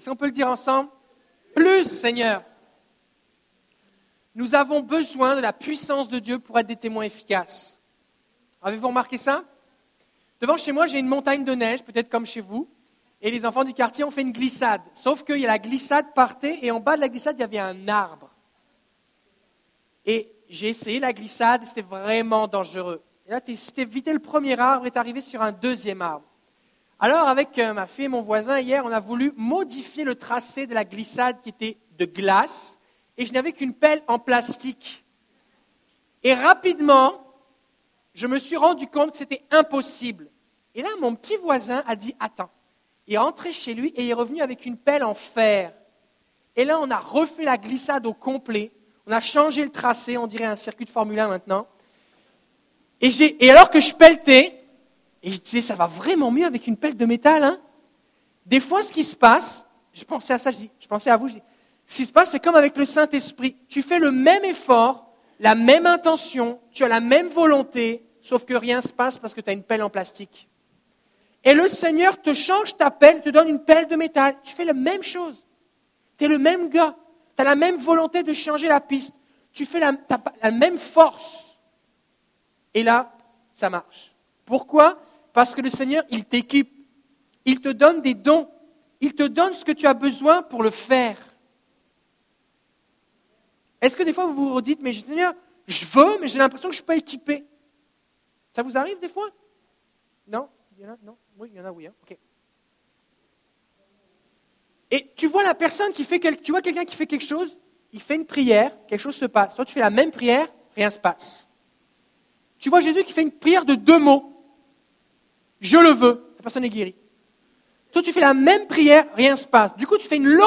Est-ce qu'on peut le dire ensemble? Plus, Seigneur. Nous avons besoin de la puissance de Dieu pour être des témoins efficaces. Avez-vous remarqué ça? Devant chez moi, j'ai une montagne de neige, peut-être comme chez vous, et les enfants du quartier ont fait une glissade. Sauf que la glissade partait, et en bas de la glissade, il y avait un arbre. Et j'ai essayé la glissade, c'était vraiment dangereux. Et là, si évité le premier arbre, et arrivé sur un deuxième arbre. Alors, avec euh, ma fille et mon voisin, hier, on a voulu modifier le tracé de la glissade qui était de glace, et je n'avais qu'une pelle en plastique. Et rapidement, je me suis rendu compte que c'était impossible. Et là, mon petit voisin a dit Attends. Il est rentré chez lui et il est revenu avec une pelle en fer. Et là, on a refait la glissade au complet. On a changé le tracé, on dirait un circuit de Formule 1 maintenant. Et, et alors que je pelletais, et je disais, ça va vraiment mieux avec une pelle de métal. Hein Des fois, ce qui se passe, je pensais à ça, je, dis, je pensais à vous, je dis, ce qui se passe, c'est comme avec le Saint-Esprit. Tu fais le même effort, la même intention, tu as la même volonté, sauf que rien ne se passe parce que tu as une pelle en plastique. Et le Seigneur te change ta pelle, te donne une pelle de métal. Tu fais la même chose. Tu es le même gars. Tu as la même volonté de changer la piste. Tu fais la, la même force. Et là, ça marche. Pourquoi? Parce que le Seigneur, il t'équipe. Il te donne des dons. Il te donne ce que tu as besoin pour le faire. Est-ce que des fois vous vous dites, mais Seigneur, je veux, mais j'ai l'impression que je ne suis pas équipé Ça vous arrive des fois? Non? Il y en a? Non? Oui, il y en a, oui. Hein. Et tu vois la personne qui fait quelque, tu vois quelqu'un qui fait quelque chose, il fait une prière, quelque chose se passe. Toi, tu fais la même prière, rien ne se passe. Tu vois Jésus qui fait une prière de deux mots. Je le veux. La personne est guérie. Toi, tu fais la même prière, rien ne se passe. Du coup, tu fais une longue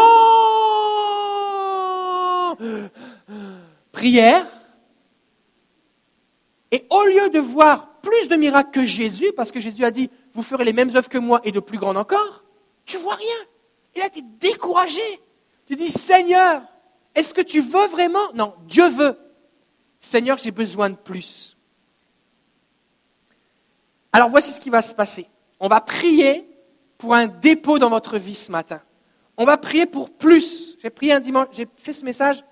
prière. Et au lieu de voir plus de miracles que Jésus, parce que Jésus a dit, vous ferez les mêmes œuvres que moi et de plus grandes encore, tu vois rien. Et là, tu découragé. Tu dis, Seigneur, est-ce que tu veux vraiment? Non, Dieu veut. Seigneur, j'ai besoin de plus. Alors voici ce qui va se passer. On va prier pour un dépôt dans votre vie ce matin. On va prier pour plus. J'ai prié un dimanche, j'ai fait ce message,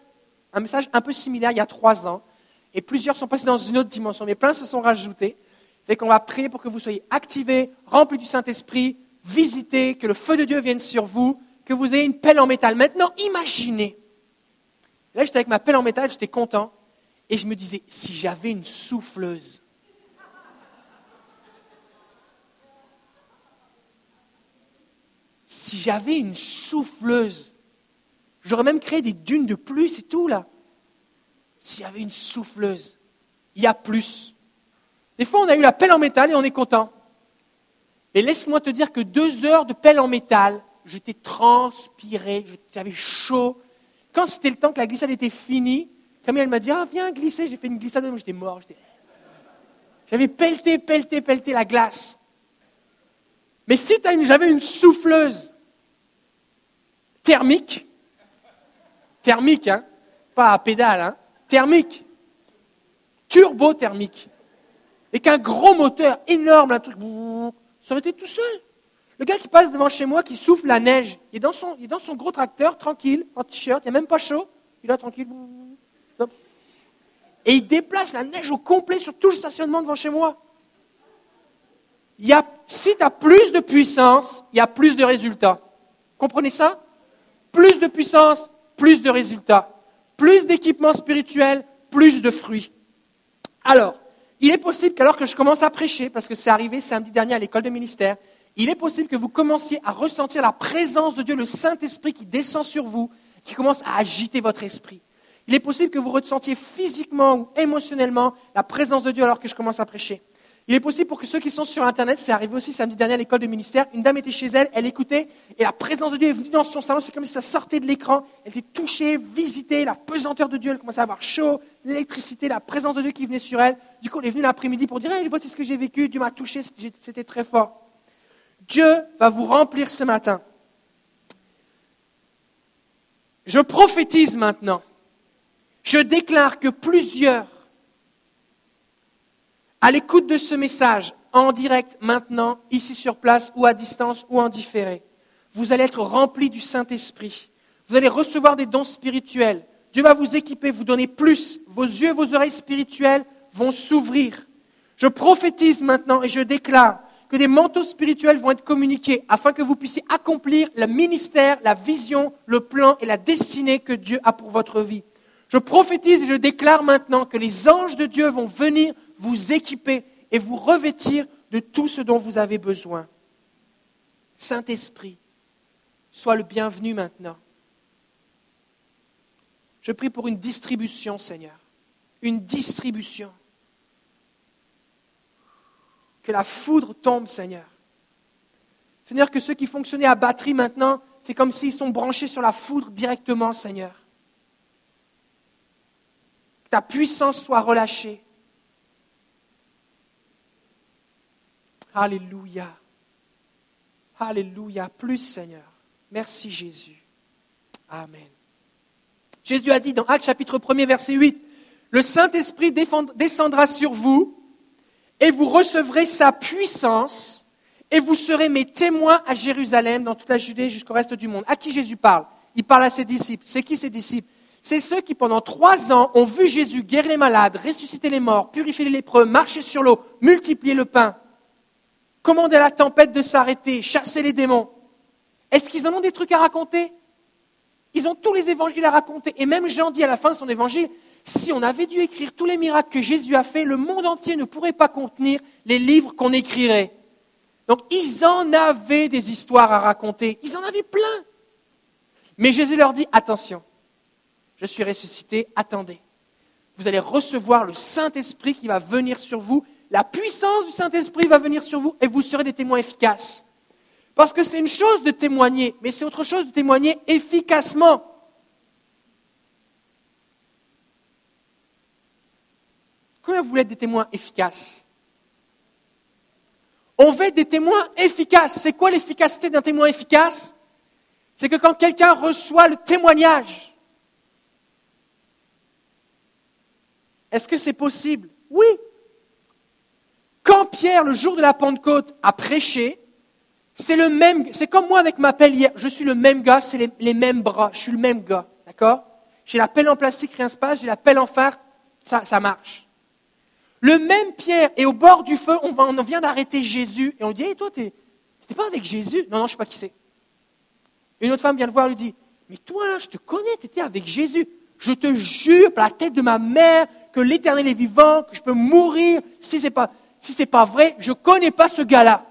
un message un peu similaire il y a trois ans, et plusieurs sont passés dans une autre dimension, mais plein se sont rajoutés. Fait qu'on va prier pour que vous soyez activés, remplis du Saint-Esprit, visités, que le feu de Dieu vienne sur vous, que vous ayez une pelle en métal. Maintenant, imaginez. Là, j'étais avec ma pelle en métal, j'étais content, et je me disais, si j'avais une souffleuse, si j'avais une souffleuse, j'aurais même créé des dunes de plus et tout là. Si j'avais une souffleuse, il y a plus. Des fois, on a eu la pelle en métal et on est content. Et laisse-moi te dire que deux heures de pelle en métal, j'étais transpiré, j'avais chaud. Quand c'était le temps que la glissade était finie, Camille, m'a dit Ah, viens glisser. J'ai fait une glissade, j'étais mort. J'avais pelleté, pelleté, pelleté la glace. Mais si j'avais une souffleuse thermique, thermique, hein, pas à pédale, hein, thermique, turbo-thermique, et qu'un gros moteur énorme, un truc, ça aurait été tout seul. Le gars qui passe devant chez moi, qui souffle la neige, il est dans son, il est dans son gros tracteur, tranquille, en t-shirt, il n'est même pas chaud, il est là tranquille. Et il déplace la neige au complet sur tout le stationnement devant chez moi. Il y a, si tu plus de puissance, il y a plus de résultats. Comprenez ça? Plus de puissance, plus de résultats. Plus d'équipement spirituel, plus de fruits. Alors, il est possible qu'alors que je commence à prêcher, parce que c'est arrivé samedi dernier à l'école de ministère, il est possible que vous commenciez à ressentir la présence de Dieu, le Saint-Esprit qui descend sur vous, qui commence à agiter votre esprit. Il est possible que vous ressentiez physiquement ou émotionnellement la présence de Dieu alors que je commence à prêcher. Il est possible pour que ceux qui sont sur Internet, c'est arrivé aussi samedi dernier à l'école de ministère, une dame était chez elle, elle écoutait, et la présence de Dieu est venue dans son salon, c'est comme si ça sortait de l'écran, elle était touchée, visitée, la pesanteur de Dieu, elle commençait à avoir chaud, l'électricité, la présence de Dieu qui venait sur elle. Du coup, elle est venue l'après-midi pour dire, hey, voici ce que j'ai vécu, Dieu m'a touché, c'était très fort. Dieu va vous remplir ce matin. Je prophétise maintenant. Je déclare que plusieurs à l'écoute de ce message, en direct, maintenant, ici sur place, ou à distance, ou en différé, vous allez être remplis du Saint-Esprit. Vous allez recevoir des dons spirituels. Dieu va vous équiper, vous donner plus. Vos yeux vos oreilles spirituelles vont s'ouvrir. Je prophétise maintenant et je déclare que des manteaux spirituels vont être communiqués afin que vous puissiez accomplir le ministère, la vision, le plan et la destinée que Dieu a pour votre vie. Je prophétise et je déclare maintenant que les anges de Dieu vont venir vous équiper et vous revêtir de tout ce dont vous avez besoin. Saint-Esprit, sois le bienvenu maintenant. Je prie pour une distribution, Seigneur. Une distribution. Que la foudre tombe, Seigneur. Seigneur, que ceux qui fonctionnaient à batterie maintenant, c'est comme s'ils sont branchés sur la foudre directement, Seigneur. Que ta puissance soit relâchée. Alléluia. Alléluia. Plus, Seigneur. Merci, Jésus. Amen. Jésus a dit dans Actes chapitre 1 verset 8, Le Saint-Esprit descendra sur vous et vous recevrez sa puissance et vous serez mes témoins à Jérusalem, dans toute la Judée jusqu'au reste du monde. À qui Jésus parle? Il parle à ses disciples. C'est qui ses disciples? C'est ceux qui pendant trois ans ont vu Jésus guérir les malades, ressusciter les morts, purifier les lépreux, marcher sur l'eau, multiplier le pain, commander à la tempête de s'arrêter, chasser les démons. Est-ce qu'ils en ont des trucs à raconter? Ils ont tous les évangiles à raconter. Et même Jean dit à la fin de son évangile, si on avait dû écrire tous les miracles que Jésus a fait, le monde entier ne pourrait pas contenir les livres qu'on écrirait. Donc ils en avaient des histoires à raconter. Ils en avaient plein. Mais Jésus leur dit, attention, je suis ressuscité, attendez. Vous allez recevoir le Saint-Esprit qui va venir sur vous. La puissance du Saint-Esprit va venir sur vous et vous serez des témoins efficaces. Parce que c'est une chose de témoigner, mais c'est autre chose de témoigner efficacement. Comment vous voulez être des témoins efficaces? On veut être des témoins efficaces. C'est quoi l'efficacité d'un témoin efficace? C'est que quand quelqu'un reçoit le témoignage, est-ce que c'est possible? Oui. Quand Pierre, le jour de la Pentecôte, a prêché, c'est le même, c'est comme moi avec ma pelle hier. Je suis le même gars, c'est les, mêmes bras. Je suis le même gars, d'accord? J'ai la pelle en plastique, rien se passe. J'ai la pelle en fer, ça, marche. Le même Pierre est au bord du feu. On, vient d'arrêter Jésus et on dit, hey, toi, n'étais pas avec Jésus? Non, non, je ne sais pas qui c'est. Une autre femme vient le voir et lui dit, mais toi, je te connais, tu étais avec Jésus. Je te jure par la tête de ma mère que l'Éternel est vivant, que je peux mourir si ce n'est pas, si pas vrai. Je ne connais pas ce gars-là.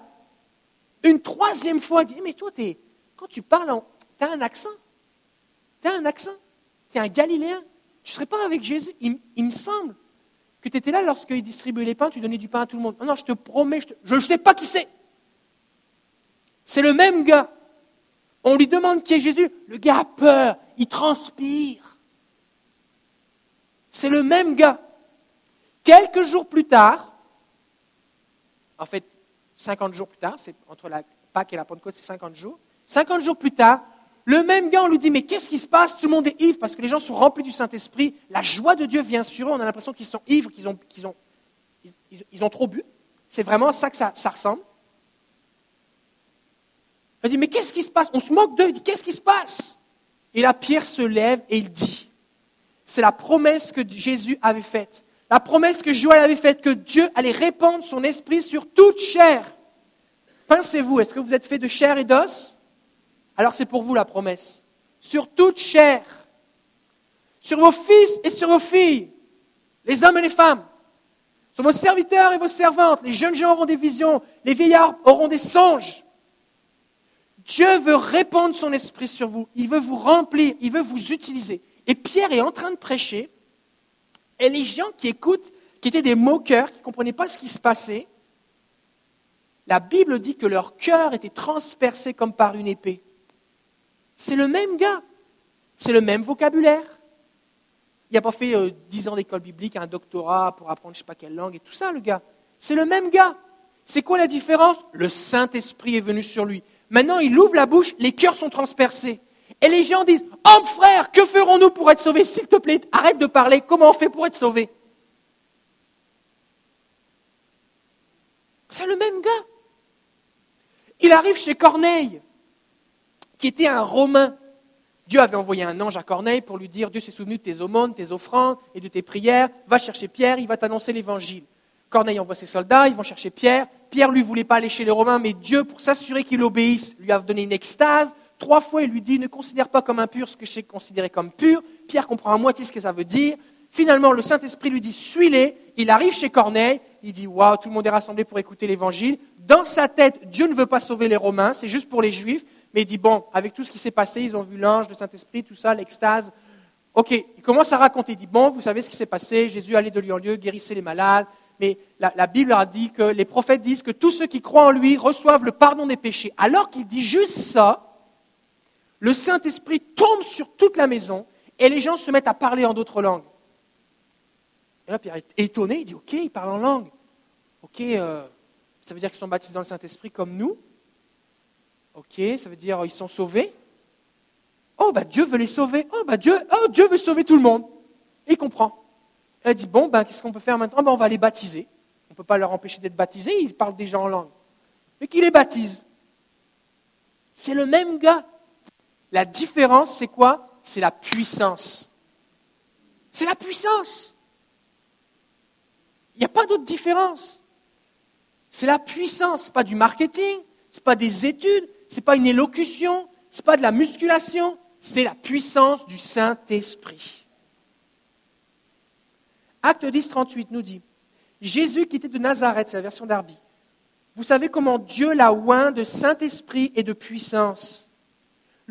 Une troisième fois, il dit, mais toi, quand tu parles, tu as un accent. Tu as un accent. Tu es un Galiléen. Tu ne serais pas avec Jésus? Il, me semble que tu étais là lorsqu'il distribuait les pains, tu donnais du pain à tout le monde. Non, non, je te promets, je ne sais pas qui c'est. C'est le même gars. On lui demande qui est Jésus. Le gars a peur, il transpire. C'est le même gars. Quelques jours plus tard, en fait, 50 jours plus tard, c'est entre la Pâque et la Pentecôte, c'est 50 jours. 50 jours plus tard, le même gars, on lui dit, mais qu'est-ce qui se passe? Tout le monde est ivre parce que les gens sont remplis du Saint-Esprit. La joie de Dieu vient sur eux. On a l'impression qu'ils sont ivres, qu'ils ont, trop bu. C'est vraiment ça que ça, ressemble. Il dit, mais qu'est-ce qui se passe? On se moque d'eux. Il dit, qu'est-ce qui se passe? Et là, Pierre se lève et il dit, c'est la promesse que Jésus avait faite. La promesse que Joël avait faite, que Dieu allait répandre son esprit sur toute chair. Pensez-vous, est-ce que vous êtes fait de chair et d'os? Alors c'est pour vous la promesse. Sur toute chair. Sur vos fils et sur vos filles. Les hommes et les femmes. Sur vos serviteurs et vos servantes. Les jeunes gens auront des visions. Les vieillards auront des songes. Dieu veut répandre son esprit sur vous. Il veut vous remplir. Il veut vous utiliser. Et Pierre est en train de prêcher. Et les gens qui écoutent, qui étaient des moqueurs, qui ne comprenaient pas ce qui se passait, la Bible dit que leur cœur était transpercé comme par une épée. C'est le même gars, c'est le même vocabulaire. Il n'a pas fait euh, dix ans d'école biblique, un doctorat pour apprendre je ne sais pas quelle langue et tout ça, le gars. C'est le même gars. C'est quoi la différence? Le Saint-Esprit est venu sur lui. Maintenant, il ouvre la bouche, les cœurs sont transpercés. Et les gens disent, oh frère, que ferons-nous pour être sauvés? S'il te plaît, arrête de parler, comment on fait pour être sauvés? C'est le même gars. Il arrive chez Corneille. qui était un Romain. Dieu avait envoyé un ange à Corneille pour lui dire Dieu s'est souvenu de tes aumônes, tes offrandes et de tes prières. Va chercher Pierre, il va t'annoncer l'évangile. Corneille envoie ses soldats, ils vont chercher Pierre. Pierre, lui, voulait pas aller chez les Romains, mais Dieu, pour s'assurer qu'il obéisse, lui a donné une extase. Trois fois, il lui dit Ne considère pas comme impur ce que je sais considérer comme pur. Pierre comprend à moitié ce que ça veut dire. Finalement, le Saint-Esprit lui dit Suis-les. Il arrive chez Corneille. Il dit Waouh, tout le monde est rassemblé pour écouter l'évangile. Dans sa tête, Dieu ne veut pas sauver les Romains, c'est juste pour les Juifs. Mais il dit Bon, avec tout ce qui s'est passé, ils ont vu l'ange, le Saint-Esprit, tout ça, l'extase. Ok, il commence à raconter. Il dit Bon, vous savez ce qui s'est passé. Jésus allait de lieu en lieu, guérissait les malades, mais la, Bible a dit que les prophètes disent que tous ceux qui croient en lui reçoivent le pardon des péchés. Alors qu'il dit juste ça, le Saint-Esprit tombe sur toute la maison et les gens se mettent à parler en d'autres langues. Et là, Pierre est étonné, il dit Ok, ils parlent en langue. Ok, euh, ça veut dire qu'ils sont baptisés dans le Saint-Esprit comme nous. Ok, ça veut dire qu'ils sont sauvés. Oh, bah Dieu veut les sauver. Oh, bah Dieu, oh, Dieu veut sauver tout le monde. Il comprend. Elle dit, bon, ben, qu'est-ce qu'on peut faire maintenant? Ben, On va les baptiser. On ne peut pas leur empêcher d'être baptisés, ils parlent déjà en langue. Mais qui les baptise? C'est le même gars. La différence, c'est quoi? C'est la puissance. C'est la puissance. Il n'y a pas d'autre différence. C'est la puissance, ce pas du marketing, ce n'est pas des études, ce n'est pas une élocution, ce n'est pas de la musculation, c'est la puissance du Saint-Esprit. Acte 10, 38 nous dit Jésus qui était de Nazareth, c'est la version d'Arby. Vous savez comment Dieu l'a oint de Saint-Esprit et de puissance?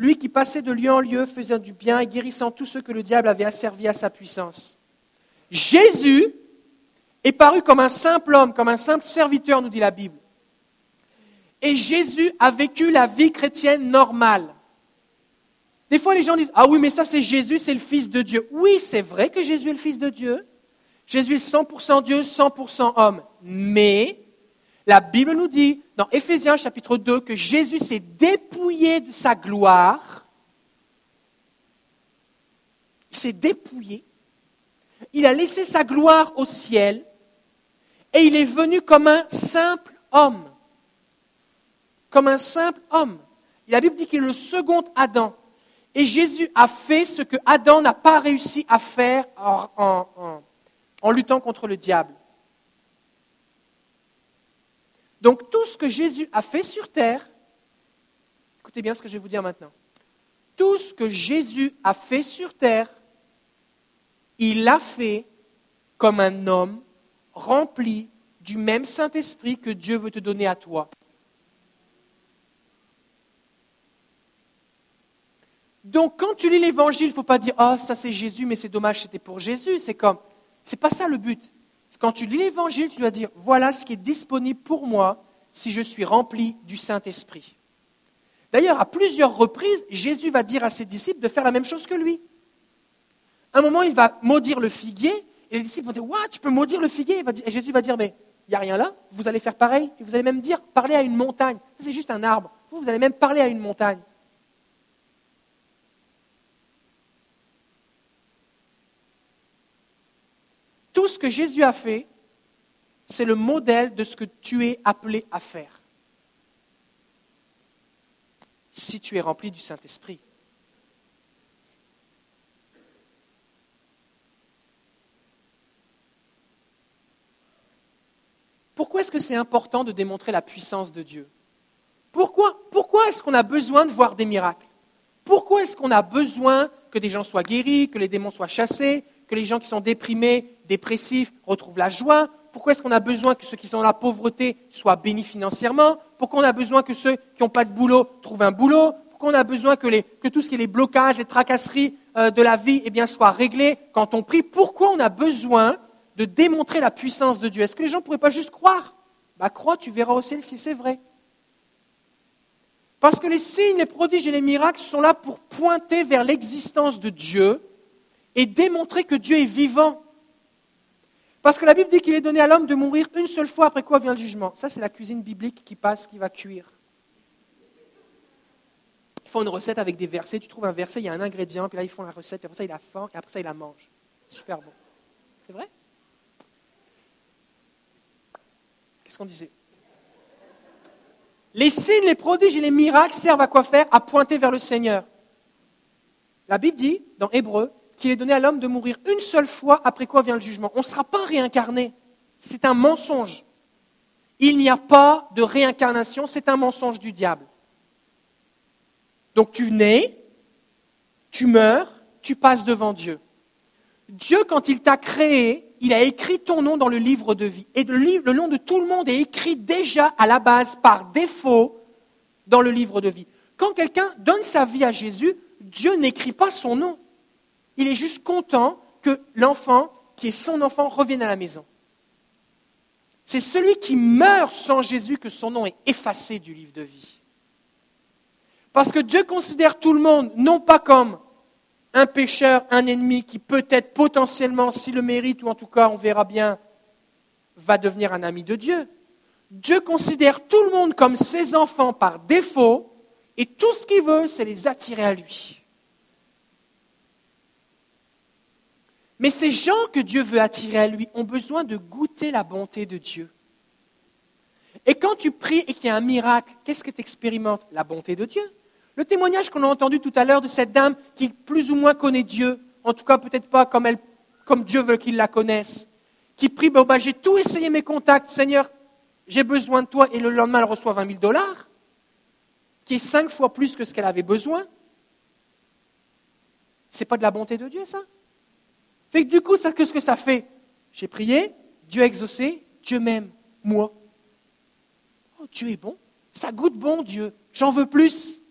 Lui qui passait de lieu en lieu, faisant du bien et guérissant tous ceux que le diable avait asservis à sa puissance. Jésus est paru comme un simple homme, comme un simple serviteur, nous dit la Bible. Et Jésus a vécu la vie chrétienne normale. Des fois, les gens disent Ah oui, mais ça, c'est Jésus, c'est le Fils de Dieu. Oui, c'est vrai que Jésus est le Fils de Dieu. Jésus est 100% Dieu, 100% homme. Mais la Bible nous dit dans Éphésiens chapitre 2 que Jésus s'est dépouillé de sa gloire. Il s'est dépouillé. Il a laissé sa gloire au ciel et il est venu comme un simple homme. Comme un simple homme. la Bible dit qu'il est le second Adam. Et Jésus a fait ce que Adam n'a pas réussi à faire en, luttant contre le diable. Donc tout ce que Jésus a fait sur terre, écoutez bien ce que je vais vous dire maintenant, tout ce que Jésus a fait sur terre, il l'a fait comme un homme rempli du même Saint-Esprit que Dieu veut te donner à toi. Donc quand tu lis l'Évangile, il ne faut pas dire ⁇ Ah, ça c'est Jésus, mais c'est dommage, c'était pour Jésus ⁇ C'est comme n'est pas ça le but. Quand tu lis l'Évangile, tu dois dire voilà ce qui est disponible pour moi si je suis rempli du Saint-Esprit. D'ailleurs, à plusieurs reprises, Jésus va dire à ses disciples de faire la même chose que lui. À un moment, il va maudire le figuier, et les disciples vont dire tu peux maudire le figuier Et Jésus va dire Mais il n'y a rien là, vous allez faire pareil, et vous allez même dire Parlez à une montagne. C'est juste un arbre. Vous allez même parler à une montagne. Tout ce que Jésus a fait, c'est le modèle de ce que tu es appelé à faire. Si tu es rempli du Saint-Esprit. Pourquoi est-ce que c'est important de démontrer la puissance de Dieu? Pourquoi, pourquoi est-ce qu'on a besoin de voir des miracles? Pourquoi est-ce qu'on a besoin que des gens soient guéris, que les démons soient chassés, que les gens qui sont déprimés, dépressifs retrouvent la joie. Pourquoi est-ce qu'on a besoin que ceux qui sont dans la pauvreté soient bénis financièrement? Pourquoi on a besoin que ceux qui n'ont pas de boulot trouvent un boulot? Pourquoi on a besoin que, tout ce qui est les blocages, les tracasseries euh, de la vie eh soient réglés quand on prie? Pourquoi on a besoin de démontrer la puissance de Dieu? Est-ce que les gens ne pourraient pas juste croire? Bah crois, tu verras au ciel si c'est vrai. Parce que les signes, les prodiges et les miracles sont là pour pointer vers l'existence de Dieu et démontrer que Dieu est vivant. Parce que la Bible dit qu'il est donné à l'homme de mourir une seule fois, après quoi vient le jugement. Ça, c'est la cuisine biblique qui passe, qui va cuire. Ils font une recette avec des versets. Tu trouves un verset, il y a un ingrédient, puis là, ils font la recette, puis après ça, il a faim, et après ça, il la mange. C'est super bon. C'est vrai? Qu'est-ce qu'on disait? Les signes, les prodiges et les miracles servent à quoi faire? À pointer vers le Seigneur. La Bible dit, dans Hébreu, qu'il est donné à l'homme de mourir une seule fois, après quoi vient le jugement. On ne sera pas réincarné. C'est un mensonge. Il n'y a pas de réincarnation, c'est un mensonge du diable. Donc tu nais, tu meurs, tu passes devant Dieu. Dieu, quand il t'a créé, il a écrit ton nom dans le livre de vie. Et le, nom de tout le monde est écrit déjà à la base, par défaut, dans le livre de vie. Quand quelqu'un donne sa vie à Jésus, Dieu n'écrit pas son nom. Il est juste content que l'enfant, qui est son enfant, revienne à la maison. C'est celui qui meurt sans Jésus que son nom est effacé du livre de vie. Parce que Dieu considère tout le monde non pas comme un pécheur, un ennemi qui peut-être potentiellement, s'il le mérite, ou en tout cas on verra bien, va devenir un ami de Dieu. Dieu considère tout le monde comme ses enfants par défaut, et tout ce qu'il veut, c'est les attirer à lui. Mais ces gens que Dieu veut attirer à lui ont besoin de goûter la bonté de Dieu. Et quand tu pries et qu'il y a un miracle, qu'est-ce que tu expérimentes La bonté de Dieu. Le témoignage qu'on a entendu tout à l'heure de cette dame qui plus ou moins connaît Dieu, en tout cas peut-être pas comme, elle, comme Dieu veut qu'il la connaisse, qui prie, bah, j'ai tout essayé mes contacts, Seigneur, j'ai besoin de toi, et le lendemain elle reçoit 20 000 dollars, qui est cinq fois plus que ce qu'elle avait besoin. C'est pas de la bonté de Dieu, ça? Fait que du coup, qu'est-ce que ça fait? J'ai prié, Dieu a exaucé, Dieu m'aime, moi. Oh, Dieu est bon. Ça goûte bon, Dieu. J'en veux plus.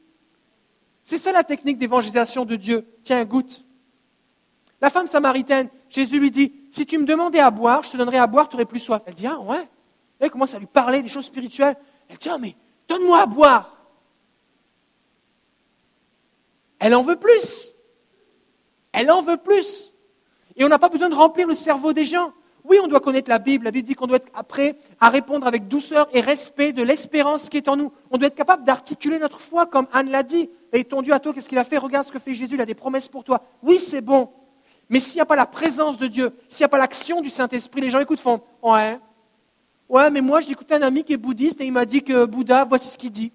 C'est ça la technique d'évangélisation de Dieu. Tiens, goûte. La femme samaritaine, Jésus lui dit, si tu me demandais à boire, je te donnerais à boire, tu aurais plus soif. Elle dit, ah ouais. Elle commence à lui parler des choses spirituelles. Elle dit, ah mais donne-moi à boire. Elle en veut plus. Elle en veut plus. Et on n'a pas besoin de remplir le cerveau des gens. Oui, on doit connaître la Bible. La Bible dit qu'on doit être prêt à répondre avec douceur et respect de l'espérance qui est en nous. On doit être capable d'articuler notre foi comme Anne l'a dit. Et ton Dieu à toi, qu'est-ce qu'il a fait? Regarde ce que fait Jésus, il a des promesses pour toi. Oui, c'est bon. Mais s'il n'y a pas la présence de Dieu, s'il n'y a pas l'action du Saint-Esprit, les gens écoutent, font Ouais, ouais, mais moi j'ai écouté un ami qui est bouddhiste et il m'a dit que Bouddha, voici ce qu'il dit.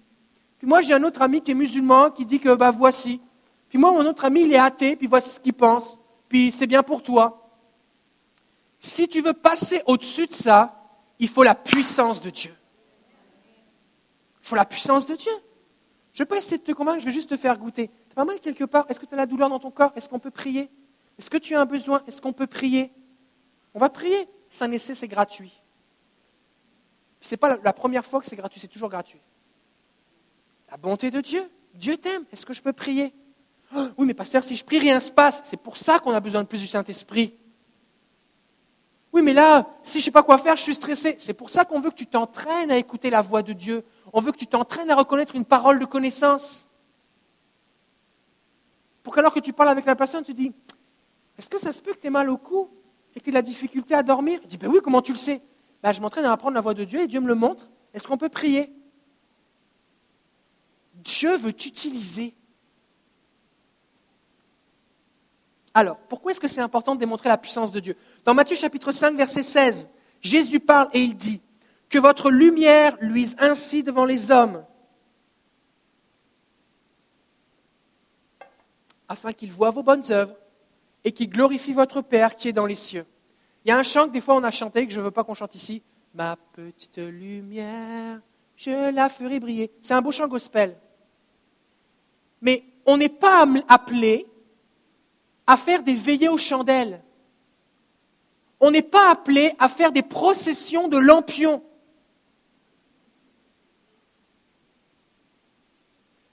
Puis moi j'ai un autre ami qui est musulman qui dit que bah voici. Puis moi mon autre ami il est athée, puis voici ce qu'il pense c'est bien pour toi. Si tu veux passer au-dessus de ça, il faut la puissance de Dieu. Il faut la puissance de Dieu. Je ne vais pas essayer de te convaincre, je vais juste te faire goûter. Tu pas mal quelque part? Est-ce que tu as la douleur dans ton corps? Est-ce qu'on peut prier? Est-ce que tu as un besoin? Est-ce qu'on peut prier? On va prier. C'est un essai, c'est gratuit. Ce n'est pas la première fois que c'est gratuit, c'est toujours gratuit. La bonté de Dieu. Dieu t'aime. Est-ce que je peux prier? oui, mais pasteur, si je prie, rien ne se passe. C'est pour ça qu'on a besoin de plus du Saint-Esprit. Oui, mais là, si je ne sais pas quoi faire, je suis stressé. C'est pour ça qu'on veut que tu t'entraînes à écouter la voix de Dieu. On veut que tu t'entraînes à reconnaître une parole de connaissance. Pour qu'alors que tu parles avec la personne, tu dis Est-ce que ça se peut que tu aies mal au cou et que tu aies de la difficulté à dormir? Il dit Ben oui, comment tu le sais? Ben, Je m'entraîne à apprendre la voix de Dieu et Dieu me le montre. Est-ce qu'on peut prier? Dieu veut t'utiliser Alors, pourquoi est-ce que c'est important de démontrer la puissance de Dieu? Dans Matthieu chapitre 5, verset 16, Jésus parle et il dit Que votre lumière luise ainsi devant les hommes, afin qu'ils voient vos bonnes œuvres et qu'ils glorifient votre Père qui est dans les cieux. Il y a un chant que des fois on a chanté, que je ne veux pas qu'on chante ici. Ma petite lumière, je la ferai briller. C'est un beau chant gospel. Mais on n'est pas appelé à faire des veillées aux chandelles. On n'est pas appelé à faire des processions de lampions.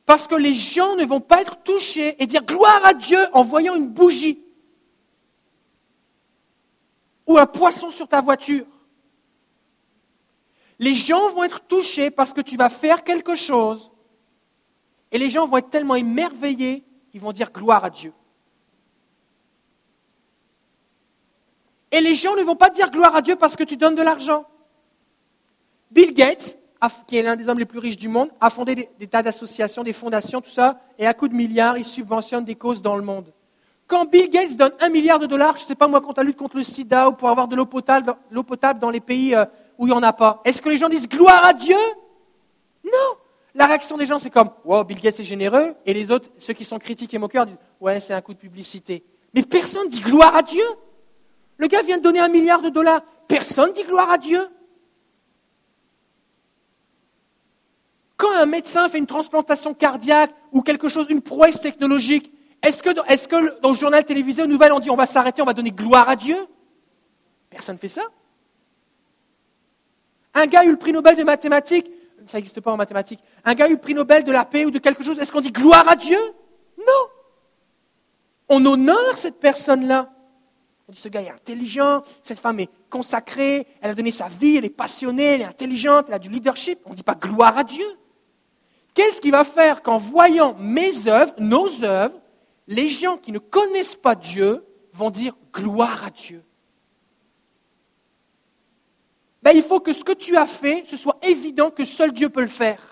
Parce que les gens ne vont pas être touchés et dire gloire à Dieu en voyant une bougie ou un poisson sur ta voiture. Les gens vont être touchés parce que tu vas faire quelque chose et les gens vont être tellement émerveillés, ils vont dire gloire à Dieu. Et les gens ne vont pas dire gloire à Dieu parce que tu donnes de l'argent. Bill Gates, qui est l'un des hommes les plus riches du monde, a fondé des, tas d'associations, des fondations, tout ça, et à coup de milliards, il subventionne des causes dans le monde. Quand Bill Gates donne un milliard de dollars, je ne sais pas moi, contre la lutte contre le sida ou pour avoir de l'eau potable, dans les pays euh, où il n'y en a pas, est-ce que les gens disent gloire à Dieu? Non La réaction des gens, c'est comme Wow, Bill Gates est généreux. Et les autres, ceux qui sont critiques et moqueurs, disent Ouais, c'est un coup de publicité. Mais personne dit gloire à Dieu. Le gars vient de donner un milliard de dollars. Personne dit gloire à Dieu. Quand un médecin fait une transplantation cardiaque ou quelque chose, une prouesse technologique, est-ce que, que dans le journal télévisé, aux nouvelles, on dit on va s'arrêter, on va donner gloire à Dieu? Personne ne fait ça. Un gars a eu le prix Nobel de mathématiques, ça n'existe pas en mathématiques. Un gars a eu le prix Nobel de la paix ou de quelque chose, est-ce qu'on dit gloire à Dieu? Non. On honore cette personne-là. Ce gars est intelligent, cette femme est consacrée, elle a donné sa vie, elle est passionnée, elle est intelligente, elle a du leadership. On ne dit pas gloire à Dieu. Qu'est-ce qui va faire qu'en voyant mes œuvres, nos œuvres, les gens qui ne connaissent pas Dieu vont dire gloire à Dieu? Ben, il faut que ce que tu as fait, ce soit évident que seul Dieu peut le faire.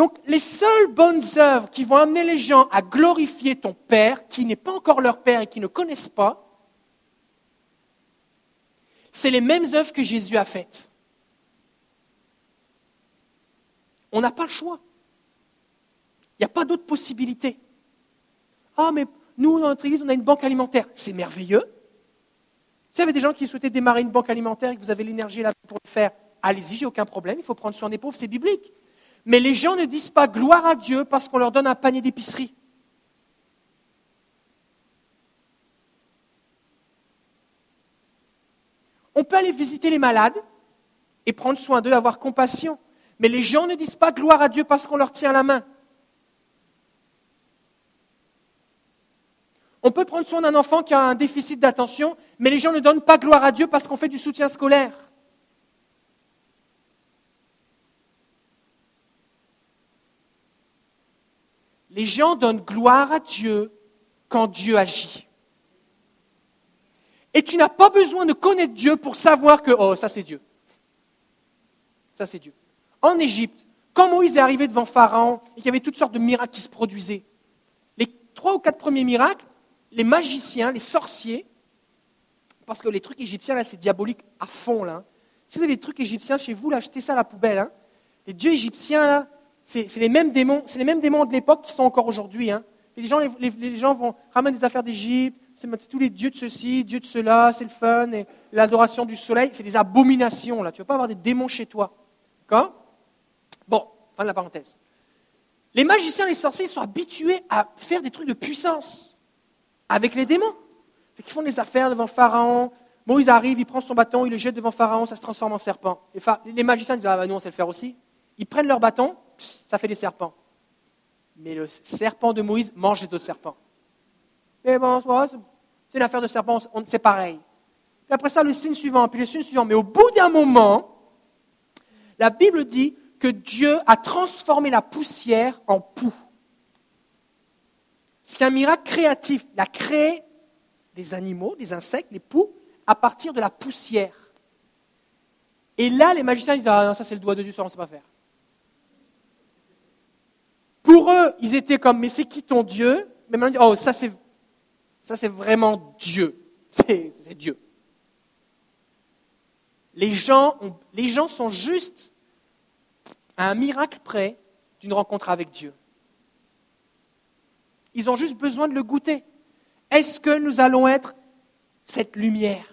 Donc les seules bonnes œuvres qui vont amener les gens à glorifier ton Père, qui n'est pas encore leur Père et qui ne connaissent pas, c'est les mêmes œuvres que Jésus a faites. On n'a pas le choix. Il n'y a pas d'autre possibilité. Ah, mais nous, dans notre église, on a une banque alimentaire. C'est merveilleux. S'il y avait des gens qui souhaitaient démarrer une banque alimentaire et que vous avez l'énergie là pour le faire, allez-y, j'ai aucun problème, il faut prendre soin des pauvres, c'est biblique. Mais les gens ne disent pas gloire à Dieu parce qu'on leur donne un panier d'épicerie. On peut aller visiter les malades et prendre soin d'eux, avoir compassion. Mais les gens ne disent pas gloire à Dieu parce qu'on leur tient la main. On peut prendre soin d'un enfant qui a un déficit d'attention, mais les gens ne donnent pas gloire à Dieu parce qu'on fait du soutien scolaire. Les gens donnent gloire à Dieu quand Dieu agit. Et tu n'as pas besoin de connaître Dieu pour savoir que, oh, ça c'est Dieu. Ça c'est Dieu. En Égypte, quand Moïse est arrivé devant Pharaon et qu'il y avait toutes sortes de miracles qui se produisaient, les trois ou quatre premiers miracles, les magiciens, les sorciers, parce que les trucs égyptiens, là, c'est diabolique à fond, là. Si vous avez des trucs égyptiens chez vous, là, achetez ça à la poubelle. Hein. Les dieux égyptiens, là, c'est les mêmes démons, c'est les mêmes démons de l'époque qui sont encore aujourd'hui. Hein. Les, gens, les, gens vont ramener des affaires d'Égypte, c'est tous les dieux de ceci, dieux de cela, c'est le fun, et l'adoration du soleil, c'est des abominations, là. Tu ne vas pas avoir des démons chez toi. D'accord? Bon, fin de la parenthèse. Les magiciens et les sorciers sont habitués à faire des trucs de puissance avec les démons. Ils font des affaires devant Pharaon. Moïse arrive, il prend son bâton, il le jette devant Pharaon, ça se transforme en serpent. Les, magiciens disent Ah, nous, on sait le faire aussi. Ils prennent leur bâton, ça fait des serpents. Mais le serpent de Moïse mange les autres serpents. Et bon, c'est une affaire de serpent, c'est pareil. Puis après ça, le signe suivant, puis le signe suivant. Mais au bout d'un moment, la Bible dit que Dieu a transformé la poussière en poux. C'est un miracle créatif. Il a créé des animaux, des insectes, des poux, à partir de la poussière. Et là, les magiciens disent Ah ça c'est le doigt de Dieu, ça on ne sait pas faire. Pour eux, ils étaient comme Mais c'est qui ton Dieu? Mais maintenant, Oh, ça c'est, ça c'est vraiment Dieu. C'est, Dieu. Les gens, les gens sont juste à un miracle près d'une rencontre avec Dieu. Ils ont juste besoin de le goûter. Est-ce que nous allons être cette lumière?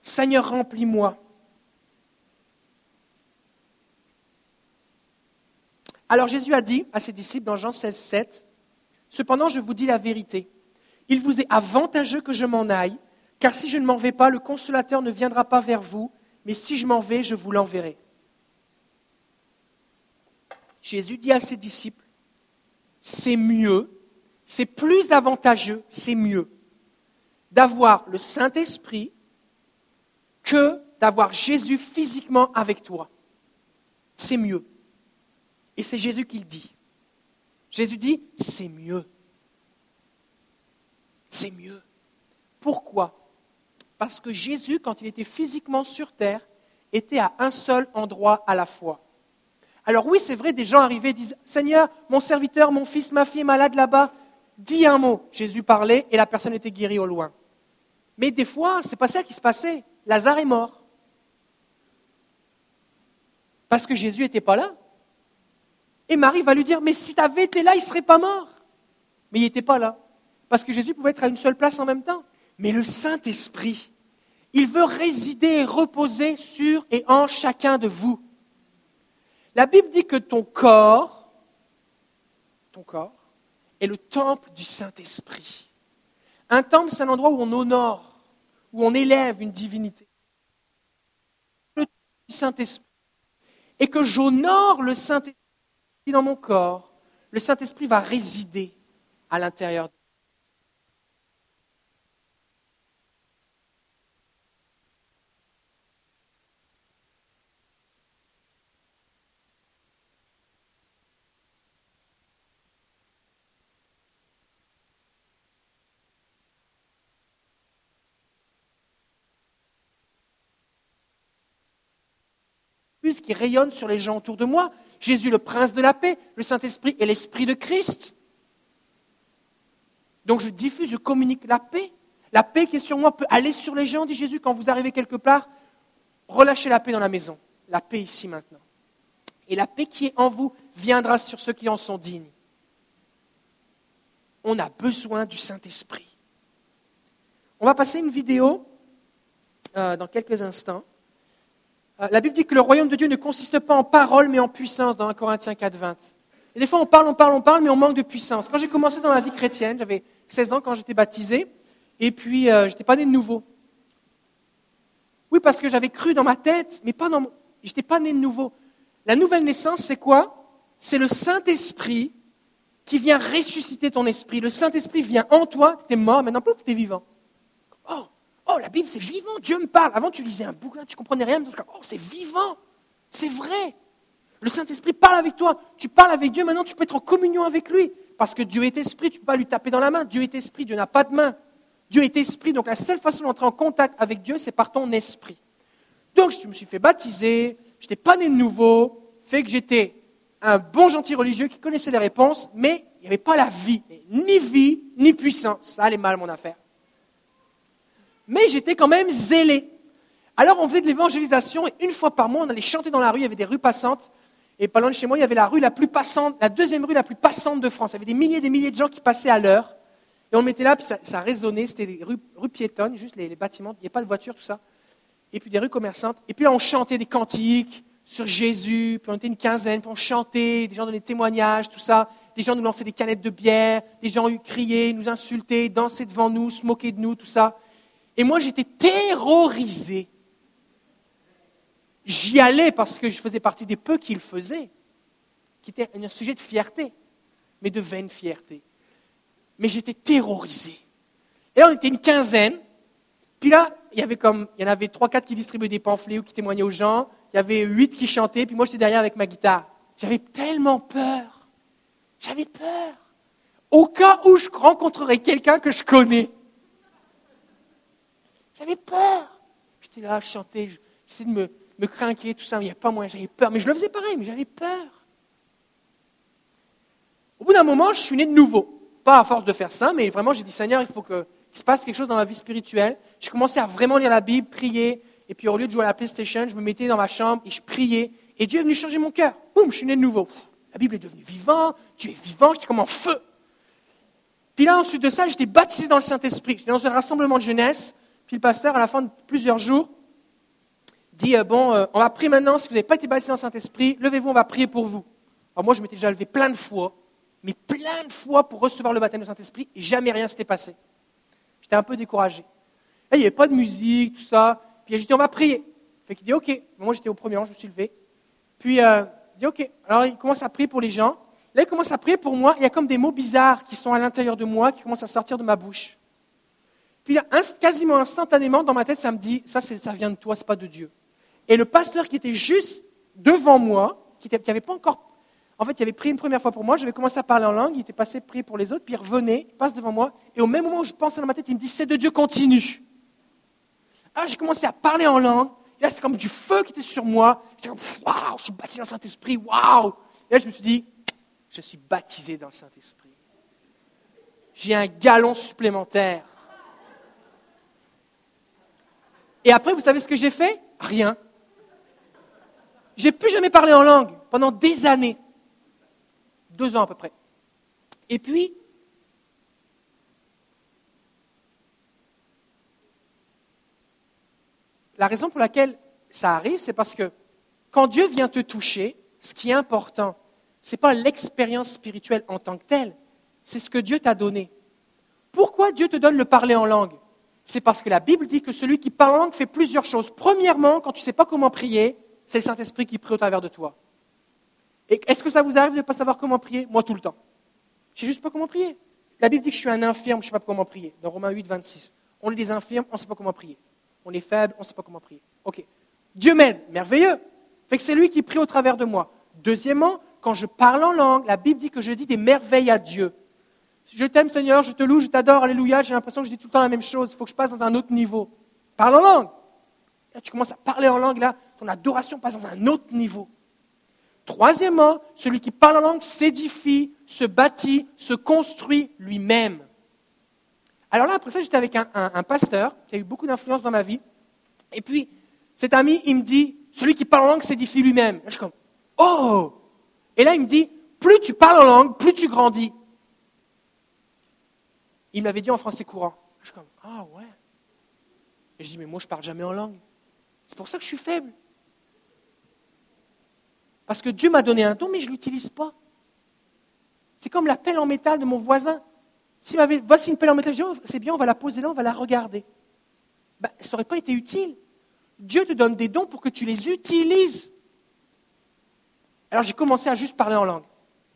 Seigneur, remplis-moi. Alors Jésus a dit à ses disciples dans Jean 16, 7, Cependant je vous dis la vérité, il vous est avantageux que je m'en aille, car si je ne m'en vais pas, le consolateur ne viendra pas vers vous, mais si je m'en vais, je vous l'enverrai. Jésus dit à ses disciples, c'est mieux c'est plus avantageux, c'est mieux d'avoir le Saint-Esprit que d'avoir Jésus physiquement avec toi. C'est mieux. Et c'est Jésus qui le dit. Jésus dit, c'est mieux. C'est mieux. Pourquoi? Parce que Jésus, quand il était physiquement sur terre, était à un seul endroit à la fois. Alors oui, c'est vrai, des gens arrivaient et disent, Seigneur, mon serviteur, mon fils, ma fille malade là-bas, dit un mot, Jésus parlait et la personne était guérie au loin. Mais des fois, ce n'est pas ça qui se passait. Lazare est mort. Parce que Jésus n'était pas là. Et Marie va lui dire, mais si tu avais été là, il ne serait pas mort. Mais il n'était pas là. Parce que Jésus pouvait être à une seule place en même temps. Mais le Saint-Esprit, il veut résider et reposer sur et en chacun de vous. La Bible dit que ton corps, ton corps, est le temple du Saint-Esprit. Un temple, c'est un endroit où on honore, où on élève une divinité. Le temple du Saint-Esprit. Et que j'honore le Saint-Esprit dans mon corps, le Saint-Esprit va résider à l'intérieur qui rayonne sur les gens autour de moi. Jésus, le prince de la paix, le Saint-Esprit et l'Esprit de Christ. Donc je diffuse, je communique la paix. La paix qui est sur moi peut aller sur les gens, dit Jésus, quand vous arrivez quelque part, relâchez la paix dans la maison. La paix ici maintenant. Et la paix qui est en vous viendra sur ceux qui en sont dignes. On a besoin du Saint-Esprit. On va passer une vidéo euh, dans quelques instants. Euh, la Bible dit que le royaume de Dieu ne consiste pas en parole, mais en puissance, dans 1 Corinthiens 4, 20. Et des fois, on parle, on parle, on parle, mais on manque de puissance. Quand j'ai commencé dans la vie chrétienne, j'avais 16 ans quand j'étais baptisé, et puis euh, je n'étais pas né de nouveau. Oui, parce que j'avais cru dans ma tête, mais pas dans mon... Je n'étais pas né de nouveau. La nouvelle naissance, c'est quoi? C'est le Saint-Esprit qui vient ressusciter ton esprit. Le Saint-Esprit vient en toi, tu étais mort, maintenant, tu es vivant. Oh, la Bible, c'est vivant, Dieu me parle. Avant, tu lisais un bouquin, tu comprenais rien. Mais oh, c'est vivant, c'est vrai. Le Saint-Esprit parle avec toi. Tu parles avec Dieu, maintenant tu peux être en communion avec lui. Parce que Dieu est esprit, tu ne peux pas lui taper dans la main. Dieu est esprit, Dieu n'a pas de main. Dieu est esprit, donc la seule façon d'entrer en contact avec Dieu, c'est par ton esprit. Donc je me suis fait baptiser, je n'étais pas né de nouveau, fait que j'étais un bon gentil religieux qui connaissait les réponses, mais il n'y avait pas la vie, ni vie, ni puissance. Ça allait mal mon affaire mais j'étais quand même zélé. Alors on faisait de l'évangélisation et une fois par mois, on allait chanter dans la rue, il y avait des rues passantes. Et pas loin de chez moi, il y avait la rue la plus passante, la deuxième rue la plus passante de France. Il y avait des milliers et des milliers de gens qui passaient à l'heure. Et on mettait là, puis ça, résonnait, c'était des rues, piétonnes, juste les, bâtiments, il n'y avait pas de voitures, tout ça. Et puis des rues commerçantes. Et puis là, on chantait des cantiques sur Jésus, puis on était une quinzaine, puis on chantait, des gens donnaient des témoignages, tout ça. Des gens nous lançaient des canettes de bière, des gens criaient, nous insultaient, dansaient devant nous, se moquaient de nous, tout ça. Et moi, j'étais terrorisé. J'y allais parce que je faisais partie des peu qui le faisaient, qui était un sujet de fierté, mais de vaine fierté. Mais j'étais terrorisé. Et là, on était une quinzaine. Puis là, il y avait comme, il y en avait trois, quatre qui distribuaient des pamphlets ou qui témoignaient aux gens. Il y avait huit qui chantaient. Puis moi, j'étais derrière avec ma guitare. J'avais tellement peur. J'avais peur. Au cas où je rencontrerais quelqu'un que je connais. J'avais peur. J'étais là, je chantais, j'essayais de me, me craquer, tout ça, il n'y a pas moyen, j'avais peur. Mais je le faisais pareil, mais j'avais peur. Au bout d'un moment, je suis né de nouveau. Pas à force de faire ça, mais vraiment, j'ai dit, Seigneur, il faut qu'il se passe quelque chose dans ma vie spirituelle. J'ai commencé à vraiment lire la Bible, prier. Et puis, au lieu de jouer à la PlayStation, je me mettais dans ma chambre et je priais. Et Dieu est venu changer mon cœur. Boum, je suis né de nouveau. La Bible est devenue vivante. Dieu est vivant. J'étais comme en feu. Puis là, ensuite de ça, j'étais baptisé dans le Saint-Esprit. J'étais dans un rassemblement de jeunesse. Puis le pasteur, à la fin de plusieurs jours, dit, euh, bon, euh, on va prier maintenant, si vous n'avez pas été baptisé dans le Saint-Esprit, levez-vous, on va prier pour vous. Alors moi, je m'étais déjà levé plein de fois, mais plein de fois pour recevoir le baptême du Saint-Esprit, et jamais rien s'était passé. J'étais un peu découragé. il n'y avait pas de musique, tout ça. Puis j'ai dit, on va prier. Fait qu'il dit, OK. Moi, j'étais au premier rang, je me suis levé. Puis, euh, il dit, OK. Alors, il commence à prier pour les gens. Là, il commence à prier pour moi. Il y a comme des mots bizarres qui sont à l'intérieur de moi, qui commencent à sortir de ma bouche. Puis quasiment instantanément, dans ma tête, ça me dit, ça, vient de toi, ce n'est pas de Dieu. Et le pasteur qui était juste devant moi, qui n'avait pas encore... En fait, il avait prié une première fois pour moi, j'avais commencé à parler en langue, il était passé prier pour les autres, puis il revenait, il passe devant moi, et au même moment où je pensais dans ma tête, il me dit, c'est de Dieu, continue. Alors j'ai commencé à parler en langue, et là c'est comme du feu qui était sur moi, j'étais comme, waouh, je suis baptisé dans le Saint-Esprit, waouh. Et là je me suis dit, je suis baptisé dans le Saint-Esprit. J'ai un galon supplémentaire. Et après, vous savez ce que j'ai fait? Rien. J'ai plus jamais parlé en langue pendant des années. Deux ans à peu près. Et puis, la raison pour laquelle ça arrive, c'est parce que quand Dieu vient te toucher, ce qui est important, ce n'est pas l'expérience spirituelle en tant que telle, c'est ce que Dieu t'a donné. Pourquoi Dieu te donne le parler en langue? C'est parce que la Bible dit que celui qui parle en langue fait plusieurs choses. Premièrement, quand tu ne sais pas comment prier, c'est le Saint-Esprit qui prie au travers de toi. Et est-ce que ça vous arrive de ne pas savoir comment prier? Moi, tout le temps. Je ne sais juste pas comment prier. La Bible dit que je suis un infirme, je ne sais pas comment prier. Dans Romains 8, 26. On est des infirmes, on ne sait pas comment prier. On est faible, on ne sait pas comment prier. Ok. Dieu m'aide, merveilleux. Fait que c'est lui qui prie au travers de moi. Deuxièmement, quand je parle en langue, la Bible dit que je dis des merveilles à Dieu. Je t'aime Seigneur, je te loue, je t'adore, alléluia, j'ai l'impression que je dis tout le temps la même chose, il faut que je passe dans un autre niveau. Parle en langue. Tu commences à parler en langue, là, ton adoration passe dans un autre niveau. Troisièmement, celui qui parle en langue s'édifie, se bâtit, se construit lui-même. Alors là, après ça, j'étais avec un, pasteur qui a eu beaucoup d'influence dans ma vie. Et puis, cet ami, il me dit, celui qui parle en langue s'édifie lui-même. je suis comme, oh Et là, il me dit, plus tu parles en langue, plus tu grandis. Il m'avait dit en français courant. Je suis comme, ah ouais. Et je dis, mais moi, je parle jamais en langue. C'est pour ça que je suis faible. Parce que Dieu m'a donné un don, mais je ne l'utilise pas. C'est comme la pelle en métal de mon voisin. S'il m'avait, voici une pelle en métal, je dis, oh, c'est bien, on va la poser là, on va la regarder. Ben, ça n'aurait pas été utile. Dieu te donne des dons pour que tu les utilises. Alors j'ai commencé à juste parler en langue.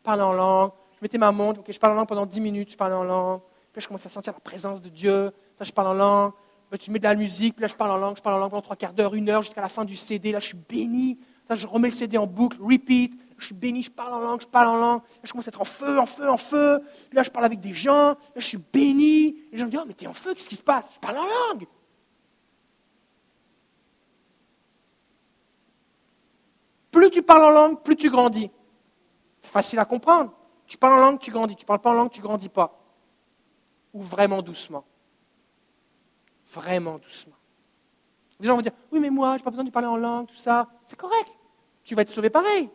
Parler en langue, je mettais ma montre, ok, je parle en langue pendant 10 minutes, je parle en langue. Puis je commence à sentir la présence de Dieu. Ça, je parle en langue. Puis tu mets de la musique, puis là je parle en langue, je parle en langue pendant trois quarts d'heure, une heure, jusqu'à la fin du CD. Là, je suis béni. Là, je remets le CD en boucle, repeat. Je suis béni, je parle en langue, je parle en langue. Là, je commence à être en feu, en feu, en feu. là, je parle avec des gens. Là, je suis béni. Les gens me disent, oh, mais t'es en feu, qu'est-ce qui se passe? Je parle en langue. Plus tu parles en langue, plus tu grandis. C'est facile à comprendre. Tu parles en langue, tu grandis. Tu parles pas en langue, tu grandis pas. Ou vraiment doucement. Vraiment doucement. Les gens vont dire, oui, mais moi, je n'ai pas besoin de parler en langue, tout ça. C'est correct. Tu vas être sauvé pareil.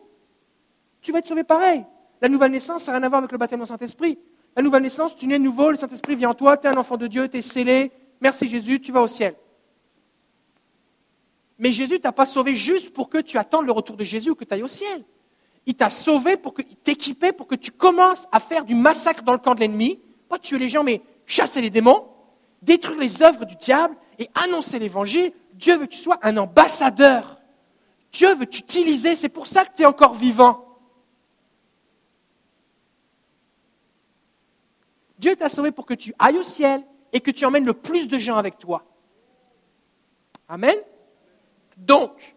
Tu vas être sauvé pareil. La nouvelle naissance, ça n'a rien à voir avec le baptême au Saint-Esprit. La nouvelle naissance, tu nais nouveau, le Saint-Esprit vient en toi, tu es un enfant de Dieu, tu es scellé. Merci Jésus, tu vas au ciel. Mais Jésus t'a pas sauvé juste pour que tu attendes le retour de Jésus ou que tu ailles au ciel. Il t'a sauvé pour que, t'équiper pour que tu commences à faire du massacre dans le camp de l'ennemi, pas tuer les gens, mais chasser les démons, détruire les œuvres du diable et annoncer l'évangile. Dieu veut que tu sois un ambassadeur. Dieu veut t'utiliser, c'est pour ça que tu es encore vivant. Dieu t'a sauvé pour que tu ailles au ciel et que tu emmènes le plus de gens avec toi. Amen. Donc,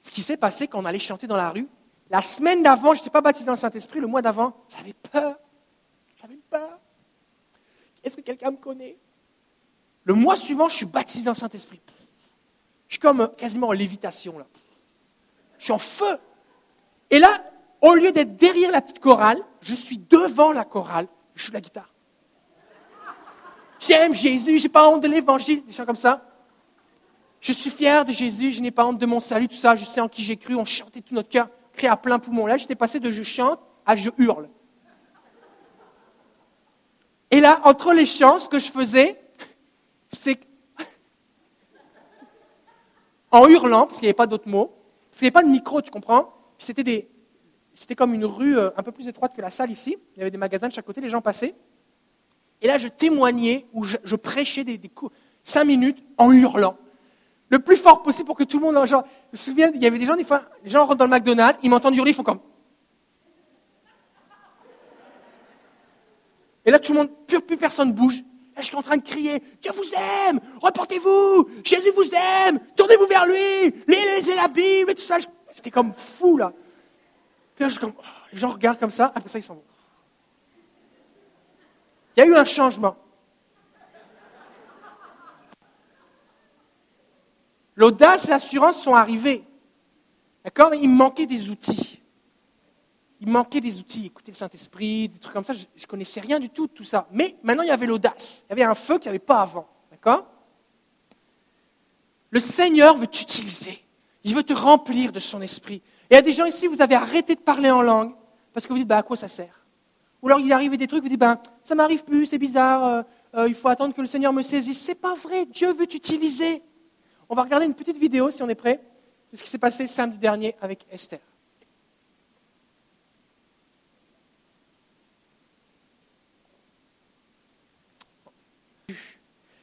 ce qui s'est passé quand on allait chanter dans la rue, la semaine d'avant, je n'étais pas baptisé dans le Saint-Esprit, le mois d'avant, j'avais peur. Est-ce que quelqu'un me connaît? Le mois suivant, je suis baptisé dans le Saint-Esprit. Je suis comme euh, quasiment en lévitation, là. Je suis en feu. Et là, au lieu d'être derrière la petite chorale, je suis devant la chorale, je joue la guitare. J'aime Jésus, j'ai pas honte de l'évangile, des choses comme ça. Je suis fier de Jésus, je n'ai pas honte de mon salut, tout ça, je sais en qui j'ai cru, on chantait tout notre cœur, crié à plein poumon. Là, j'étais passé de je chante à je hurle. Et là, entre les chants, ce que je faisais, c'est en hurlant, parce qu'il n'y avait pas d'autres mots, parce qu'il n'y avait pas de micro, tu comprends? C'était comme une rue euh, un peu plus étroite que la salle ici. Il y avait des magasins de chaque côté, les gens passaient. Et là, je témoignais ou je, prêchais des, des coups, cinq minutes en hurlant le plus fort possible pour que tout le monde. Je me souviens, il y avait des gens, des fois, les gens rentrent dans le McDonald's, ils m'entendent hurler, ils font comme. Et là, tout le monde, plus, plus personne bouge. Là, je suis en train de crier Dieu vous aime Reportez-vous Jésus vous aime Tournez-vous vers lui Lisez la Bible et tout ça. C'était comme fou, là. Puis là, je comme, oh, les gens regardent comme ça, après ça, ils s'en vont. Il y a eu un changement. L'audace et l'assurance sont arrivés. D'accord? Il me manquait des outils. Il manquait des outils. Écouter le Saint-Esprit, des trucs comme ça. Je ne connaissais rien du tout de tout ça. Mais maintenant, il y avait l'audace. Il y avait un feu qu'il n'y avait pas avant. D'accord? Le Seigneur veut t'utiliser. Il veut te remplir de son esprit. Et il y a des gens ici, vous avez arrêté de parler en langue parce que vous dites, bah, à quoi ça sert? Ou alors il arrive des trucs, vous dites, ben, ça m'arrive plus, c'est bizarre, euh, euh, il faut attendre que le Seigneur me saisisse. C'est pas vrai, Dieu veut t'utiliser. On va regarder une petite vidéo, si on est prêt, de ce qui s'est passé samedi dernier avec Esther.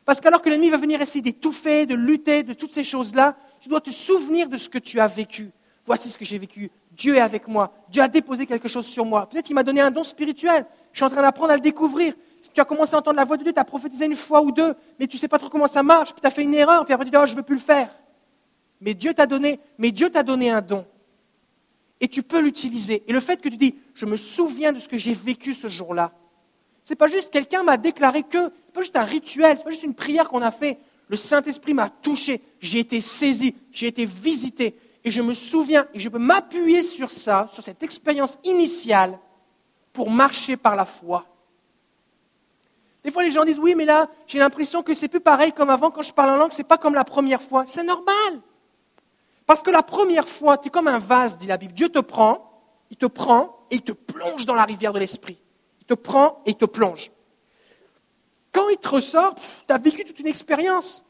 Parce qu'alors que l'ennemi va venir essayer d'étouffer, de lutter, de toutes ces choses-là, tu dois te souvenir de ce que tu as vécu. Voici ce que j'ai vécu. Dieu est avec moi. Dieu a déposé quelque chose sur moi. Peut-être qu'il m'a donné un don spirituel. Je suis en train d'apprendre à le découvrir. Tu as commencé à entendre la voix de Dieu, tu as prophétisé une fois ou deux, mais tu ne sais pas trop comment ça marche, puis tu as fait une erreur, puis après tu dis, oh, je ne veux plus le faire. Mais Dieu t'a donné, mais Dieu t'a donné un don. Et tu peux l'utiliser. Et le fait que tu dis, je me souviens de ce que j'ai vécu ce jour-là, ce n'est pas juste quelqu'un m'a déclaré que, n'est pas juste un rituel, ce n'est pas juste une prière qu'on a fait. Le Saint-Esprit m'a touché, j'ai été saisi, j'ai été visité. Et je me souviens, et je peux m'appuyer sur ça, sur cette expérience initiale, pour marcher par la foi. Des fois, les gens disent Oui, mais là, j'ai l'impression que c'est plus pareil comme avant quand je parle en langue, c'est pas comme la première fois. C'est normal. Parce que la première fois, tu es comme un vase, dit la Bible. Dieu te prend, il te prend et il te plonge dans la rivière de l'esprit te prend et te plonge. Quand il te ressort, tu as vécu toute une expérience.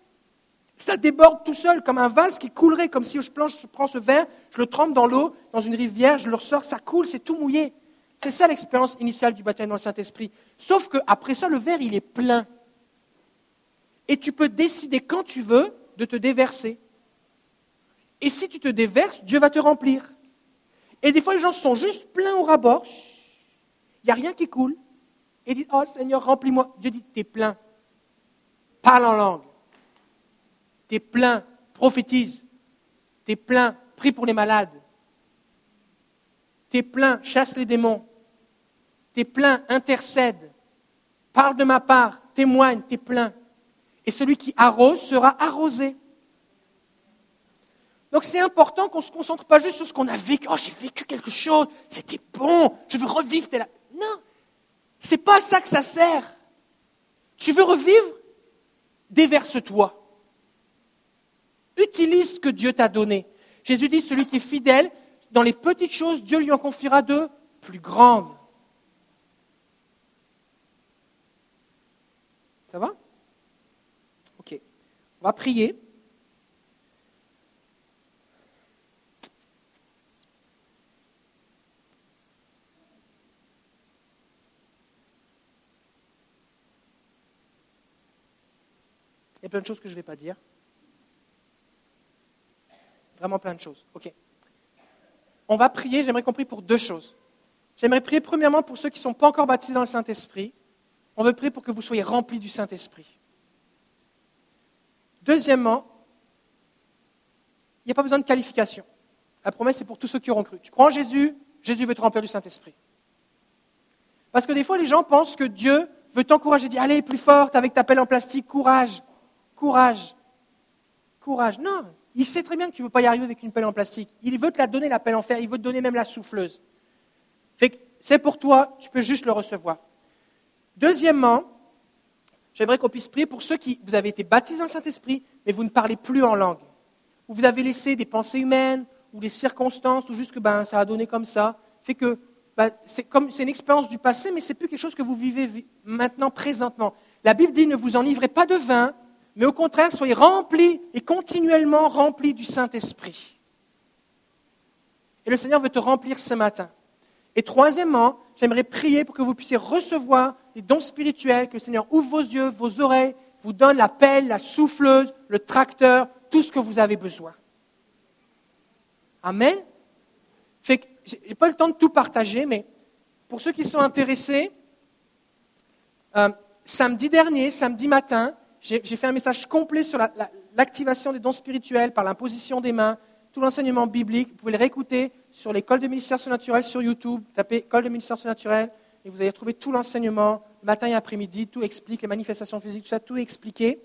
Ça déborde tout seul, comme un vase qui coulerait, comme si je, je prends ce verre, je le trempe dans l'eau, dans une rivière, je le ressors, ça coule, c'est tout mouillé. C'est ça l'expérience initiale du baptême dans le Saint-Esprit. Sauf qu'après ça, le verre, il est plein. Et tu peux décider quand tu veux de te déverser. Et si tu te déverses, Dieu va te remplir. Et des fois, les gens sont juste pleins au rabord, il n'y a rien qui coule. Et dit, oh Seigneur, remplis-moi. Dieu dit, tu es plein. Parle en langue. Tu es plein. Prophétise. Tu es plein. Prie pour les malades. Tu es plein. Chasse les démons. Tu es plein. Intercède. Parle de ma part. Témoigne. Tu es plein. Et celui qui arrose sera arrosé. Donc c'est important qu'on ne se concentre pas juste sur ce qu'on a vécu. Oh, j'ai vécu quelque chose, c'était bon, je veux revivre. C'est pas à ça que ça sert. Tu veux revivre? Déverse-toi. Utilise ce que Dieu t'a donné. Jésus dit, celui qui est fidèle, dans les petites choses, Dieu lui en confiera de plus grandes. Ça va? Ok. On va prier. Il y a plein de choses que je ne vais pas dire. Vraiment plein de choses. OK. On va prier, j'aimerais qu'on prie pour deux choses. J'aimerais prier premièrement pour ceux qui ne sont pas encore baptisés dans le Saint-Esprit. On veut prier pour que vous soyez remplis du Saint-Esprit. Deuxièmement, il n'y a pas besoin de qualification. La promesse, c'est pour tous ceux qui auront cru. Tu crois en Jésus, Jésus veut te remplir du Saint-Esprit. Parce que des fois, les gens pensent que Dieu veut t'encourager, dire Allez, plus forte avec ta pelle en plastique, courage. Courage. Courage. Non, il sait très bien que tu ne peux pas y arriver avec une pelle en plastique. Il veut te la donner, la pelle en fer. Il veut te donner même la souffleuse. c'est pour toi, tu peux juste le recevoir. Deuxièmement, j'aimerais qu'on puisse prier pour ceux qui, vous avez été baptisés dans le Saint-Esprit, mais vous ne parlez plus en langue. Ou vous avez laissé des pensées humaines, ou des circonstances, ou juste que ben, ça a donné comme ça. Fait que ben, c'est, comme, c'est une expérience du passé, mais c'est plus quelque chose que vous vivez maintenant, présentement. La Bible dit ne vous enivrez pas de vin, mais au contraire, soyez remplis et continuellement remplis du Saint-Esprit. Et le Seigneur veut te remplir ce matin. Et troisièmement, j'aimerais prier pour que vous puissiez recevoir des dons spirituels, que le Seigneur ouvre vos yeux, vos oreilles, vous donne la pelle, la souffleuse, le tracteur, tout ce que vous avez besoin. Amen. Je n'ai pas le temps de tout partager, mais pour ceux qui sont intéressés, euh, samedi dernier, samedi matin, j'ai fait un message complet sur l'activation des dons spirituels par l'imposition des mains, tout l'enseignement biblique. Vous pouvez le réécouter sur l'école de ministère surnaturel sur YouTube. Tapez école de ministère surnaturel et vous allez retrouver tout l'enseignement, matin et après-midi. Tout explique les manifestations physiques, tout ça, tout est expliqué.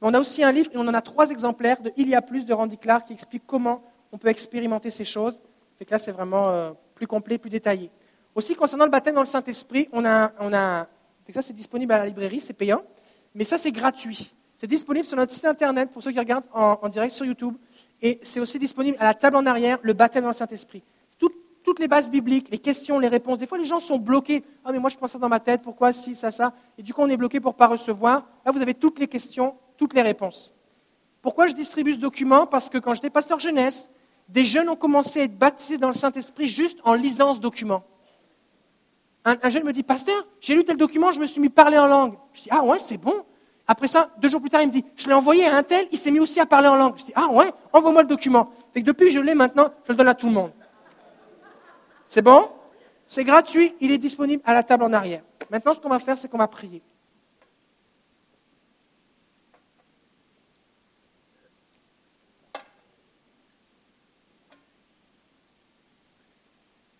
Mais on a aussi un livre, et on en a trois exemplaires de Il y a plus de Randy Clark qui explique comment on peut expérimenter ces choses. Fait que là, c'est vraiment euh, plus complet, plus détaillé. Aussi, concernant le baptême dans le Saint-Esprit, on a, on que ça, c'est disponible à la librairie, c'est payant mais ça c'est gratuit. C'est disponible sur notre site internet pour ceux qui regardent en, direct sur YouTube. Et c'est aussi disponible à la table en arrière, le baptême dans le Saint-Esprit. toutes les bases bibliques, les questions, les réponses. Des fois, les gens sont bloqués. Ah, mais moi, je pense ça dans ma tête. Pourquoi si, ça, ça? Et du coup, on est bloqué pour ne pas recevoir. Là, vous avez toutes les questions, toutes les réponses. Pourquoi je distribue ce document? Parce que quand j'étais pasteur jeunesse, des jeunes ont commencé à être baptisés dans le Saint-Esprit juste en lisant ce document. Un, un jeune me dit, pasteur, j'ai lu tel document, je me suis mis à parler en langue. Je dis, ah ouais, c'est bon. Après ça, deux jours plus tard, il me dit, je l'ai envoyé à un tel, il s'est mis aussi à parler en langue. Je dis, ah ouais, envoie-moi le document. Fait que depuis je l'ai maintenant, je le donne à tout le monde. C'est bon? C'est gratuit, il est disponible à la table en arrière. Maintenant, ce qu'on va faire, c'est qu'on va prier.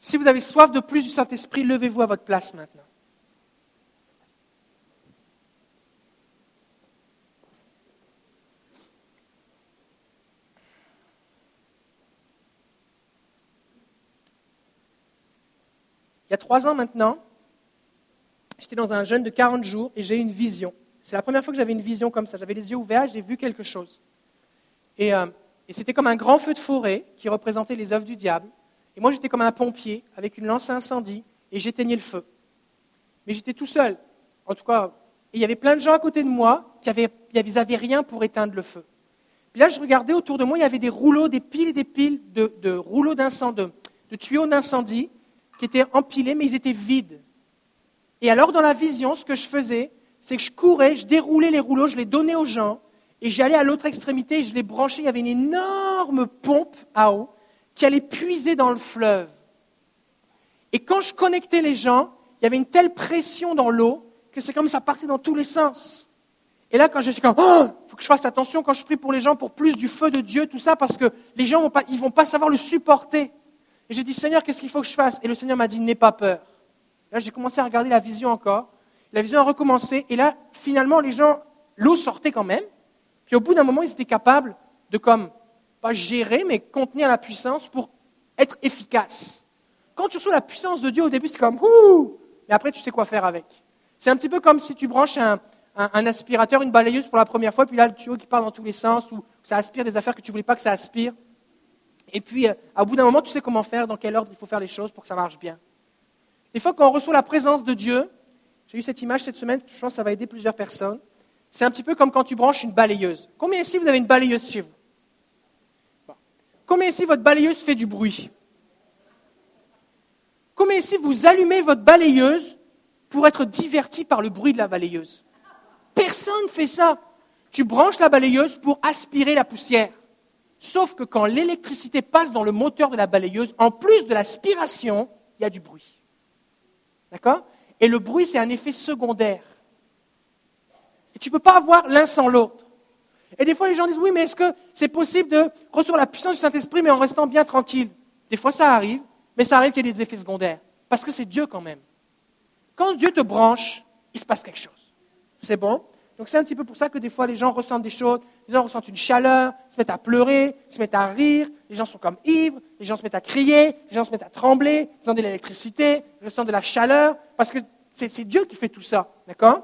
Si vous avez soif de plus du Saint-Esprit, levez-vous à votre place maintenant. Il y a trois ans maintenant, j'étais dans un jeûne de 40 jours et j'ai eu une vision. C'est la première fois que j'avais une vision comme ça. J'avais les yeux ouverts, j'ai vu quelque chose. Euh, et, c'était comme un grand feu de forêt qui représentait les œuvres du diable. Et moi, j'étais comme un pompier avec une lance à incendie et j'éteignais le feu. Mais j'étais tout seul. En tout cas, il y avait plein de gens à côté de moi qui n'avaient rien pour éteindre le feu. Puis là, je regardais autour de moi, il y avait des rouleaux, des piles et des piles de, rouleaux d'incendie, de tuyaux d'incendie qui étaient empilés, mais ils étaient vides. Et alors, dans la vision, ce que je faisais, c'est que je courais, je déroulais les rouleaux, je les donnais aux gens, et j'allais à l'autre extrémité et je les branchais. Il y avait une énorme pompe à eau qui allait puiser dans le fleuve. Et quand je connectais les gens, il y avait une telle pression dans l'eau que c'est comme ça partait dans tous les sens. Et là, quand je suis comme, oh, faut que je fasse attention quand je prie pour les gens pour plus du feu de Dieu, tout ça, parce que les gens vont vont pas savoir le supporter. Et j'ai dit, Seigneur, qu'est-ce qu'il faut que je fasse? Et le Seigneur m'a dit, n'aie pas peur. Là, j'ai commencé à regarder la vision encore. La vision a recommencé. Et là, finalement, les gens, l'eau sortait quand même. Puis au bout d'un moment, ils étaient capables de, comme, pas gérer, mais contenir la puissance pour être efficaces. Quand tu reçois la puissance de Dieu, au début, c'est comme, ouh Mais après, tu sais quoi faire avec. C'est un petit peu comme si tu branches un, aspirateur, une balayeuse pour la première fois, puis là, le tuyau qui part dans tous les sens, ou ça aspire des affaires que tu voulais pas que ça aspire. Et puis, euh, au bout d'un moment, tu sais comment faire, dans quel ordre il faut faire les choses pour que ça marche bien. Des fois, quand on reçoit la présence de Dieu, j'ai eu cette image cette semaine, je pense que ça va aider plusieurs personnes. C'est un petit peu comme quand tu branches une balayeuse. Combien ici vous avez une balayeuse chez vous? Combien ici votre balayeuse fait du bruit Combien ici vous allumez votre balayeuse pour être diverti par le bruit de la balayeuse Personne ne fait ça. Tu branches la balayeuse pour aspirer la poussière. Sauf que quand l'électricité passe dans le moteur de la balayeuse, en plus de l'aspiration, il y a du bruit. D'accord? Et le bruit, c'est un effet secondaire. Et tu ne peux pas avoir l'un sans l'autre. Et des fois, les gens disent, oui, mais est-ce que c'est possible de recevoir la puissance du Saint-Esprit, mais en restant bien tranquille? Des fois, ça arrive, mais ça arrive qu'il y ait des effets secondaires. Parce que c'est Dieu quand même. Quand Dieu te branche, il se passe quelque chose. C'est bon? Donc c'est un petit peu pour ça que des fois les gens ressentent des choses, les gens ressentent une chaleur, se mettent à pleurer, se mettent à rire, les gens sont comme ivres, les gens se mettent à crier, les gens se mettent à trembler, ils ont de l'électricité, ils ressentent de la chaleur, parce que c'est Dieu qui fait tout ça, d'accord?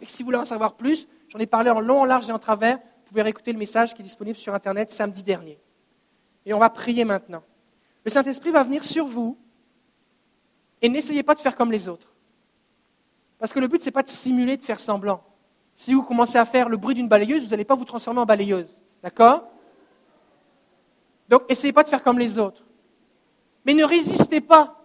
Et si vous voulez en savoir plus, j'en ai parlé en long, en large et en travers, vous pouvez réécouter le message qui est disponible sur Internet samedi dernier. Et on va prier maintenant. Le Saint-Esprit va venir sur vous, et n'essayez pas de faire comme les autres. Parce que le but, ce n'est pas de simuler, de faire semblant. Si vous commencez à faire le bruit d'une balayeuse, vous n'allez pas vous transformer en balayeuse. D'accord? Donc, essayez pas de faire comme les autres. Mais ne résistez pas.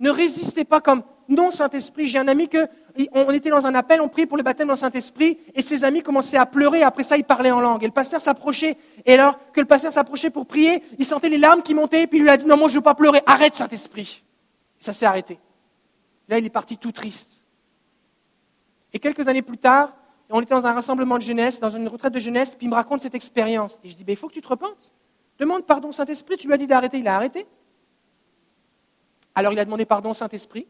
Ne résistez pas comme non Saint-Esprit. J'ai un ami que on était dans un appel, on priait pour le baptême dans Saint-Esprit, et ses amis commençaient à pleurer. Après ça, ils parlaient en langue. Et le pasteur s'approchait. Et alors que le pasteur s'approchait pour prier, il sentait les larmes qui montaient. Puis il lui a dit non, moi je ne veux pas pleurer. Arrête Saint-Esprit. ça s'est arrêté. Là, il est parti tout triste. Et quelques années plus tard, on était dans un rassemblement de jeunesse, dans une retraite de jeunesse, puis il me raconte cette expérience. Et je dis, ben, il faut que tu te repentes. Demande pardon Saint-Esprit. Tu lui as dit d'arrêter, il a arrêté. Alors il a demandé pardon au Saint-Esprit.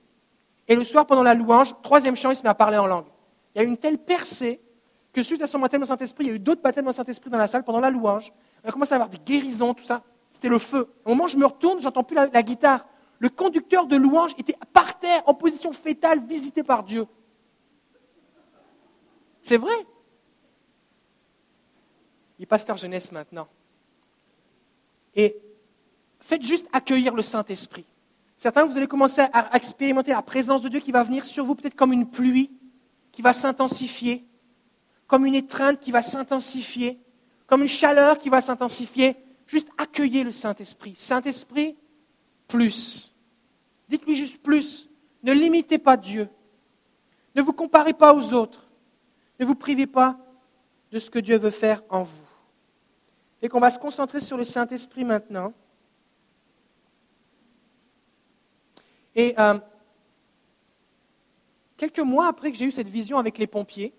Et le soir, pendant la louange, troisième chant, il se met à parler en langue. Il y a eu une telle percée que suite à son baptême au Saint-Esprit, il y a eu d'autres baptêmes au Saint-Esprit dans la salle pendant la louange. On a commencé à avoir des guérisons, tout ça. C'était le feu. Au moment où je me retourne, j'entends plus la, la guitare. Le conducteur de louange était par terre, en position fétale, visité par Dieu. C'est vrai? Il est pasteur jeunesse maintenant. Et faites juste accueillir le Saint-Esprit. Certains, vous allez commencer à expérimenter la présence de Dieu qui va venir sur vous peut-être comme une pluie, qui va s'intensifier, comme une étreinte qui va s'intensifier, comme une chaleur qui va s'intensifier. Juste accueillez le Saint-Esprit. Saint-Esprit, plus. Dites-lui juste plus. Ne limitez pas Dieu. Ne vous comparez pas aux autres. Ne vous privez pas de ce que Dieu veut faire en vous. Et qu'on va se concentrer sur le Saint-Esprit maintenant. Et euh, quelques mois après que j'ai eu cette vision avec les pompiers,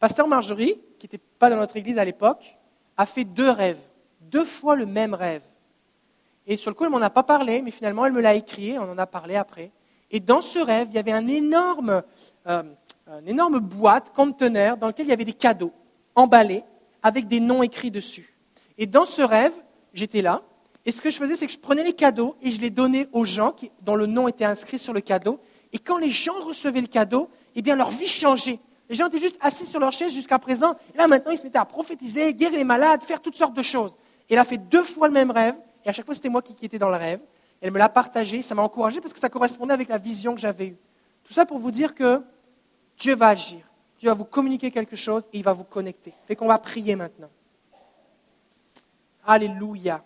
Pasteur Marjorie, qui n'était pas dans notre église à l'époque, a fait deux rêves, deux fois le même rêve. Et sur le coup, elle m'en a pas parlé, mais finalement, elle me l'a écrit, on en a parlé après. Et dans ce rêve, il y avait un énorme, euh, une énorme boîte, conteneur, dans lequel il y avait des cadeaux emballés avec des noms écrits dessus. Et dans ce rêve, j'étais là, et ce que je faisais, c'est que je prenais les cadeaux et je les donnais aux gens qui, dont le nom était inscrit sur le cadeau. Et quand les gens recevaient le cadeau, eh bien, leur vie changeait. Les gens étaient juste assis sur leur chaise jusqu'à présent. Et là, maintenant, ils se mettaient à prophétiser, guérir les malades, faire toutes sortes de choses. Et elle a fait deux fois le même rêve. Et à chaque fois, c'était moi qui, étais dans le rêve. Elle me l'a partagé. Ça m'a encouragé parce que ça correspondait avec la vision que j'avais eue. Tout ça pour vous dire que Dieu va agir. Dieu va vous communiquer quelque chose et il va vous connecter. Fait qu'on va prier maintenant. Alléluia.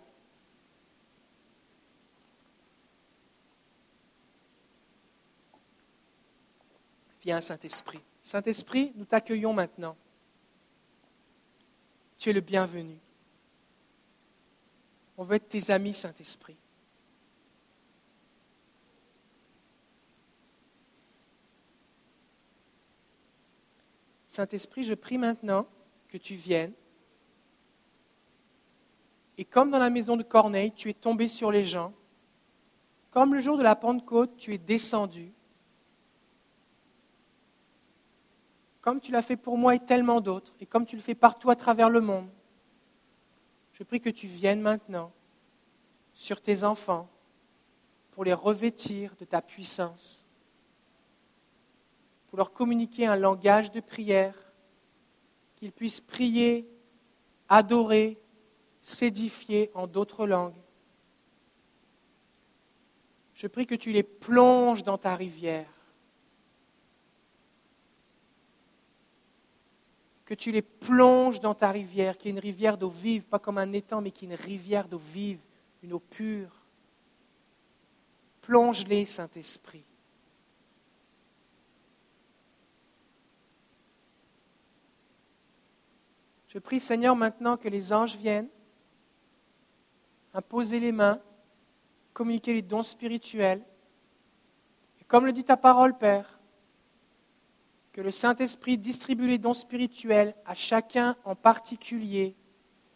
Viens, Saint-Esprit. Saint-Esprit, nous t'accueillons maintenant. Tu es le bienvenu. On veut être tes amis, Saint-Esprit. Saint-Esprit, je prie maintenant que tu viennes. Et comme dans la maison de Corneille, tu es tombé sur les gens, comme le jour de la Pentecôte, tu es descendu comme tu l'as fait pour moi et tellement d'autres, et comme tu le fais partout à travers le monde. Je prie que tu viennes maintenant sur tes enfants pour les revêtir de ta puissance, pour leur communiquer un langage de prière, qu'ils puissent prier, adorer, s'édifier en d'autres langues. Je prie que tu les plonges dans ta rivière que tu les plonges dans ta rivière, qui est une rivière d'eau vive, pas comme un étang, mais qui est une rivière d'eau vive, une eau pure. Plonge-les, Saint-Esprit. Je prie, Seigneur, maintenant que les anges viennent, imposer les mains, communiquer les dons spirituels. Et comme le dit ta parole, Père, que le Saint-Esprit distribue les dons spirituels à chacun en particulier,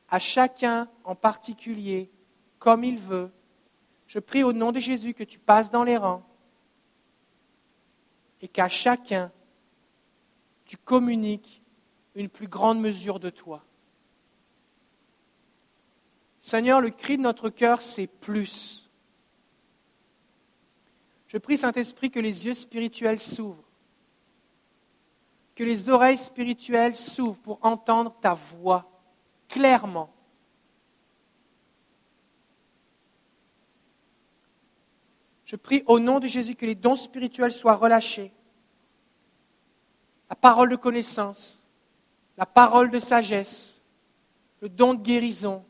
à chacun en particulier, comme il veut. Je prie au nom de Jésus que tu passes dans les rangs et qu'à chacun, tu communiques une plus grande mesure de toi. Seigneur, le cri de notre cœur, c'est plus. Je prie, Saint-Esprit, que les yeux spirituels s'ouvrent que les oreilles spirituelles s'ouvrent pour entendre ta voix clairement. Je prie au nom de Jésus que les dons spirituels soient relâchés. La parole de connaissance, la parole de sagesse, le don de guérison,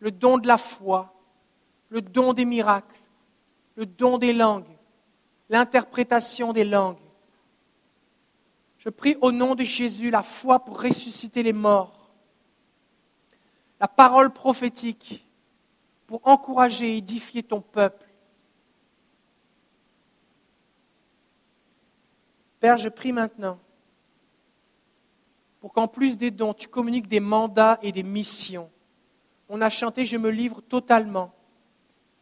le don de la foi, le don des miracles, le don des langues, l'interprétation des langues, je prie au nom de Jésus la foi pour ressusciter les morts, la parole prophétique pour encourager et édifier ton peuple. Père, je prie maintenant pour qu'en plus des dons, tu communiques des mandats et des missions. On a chanté Je me livre totalement.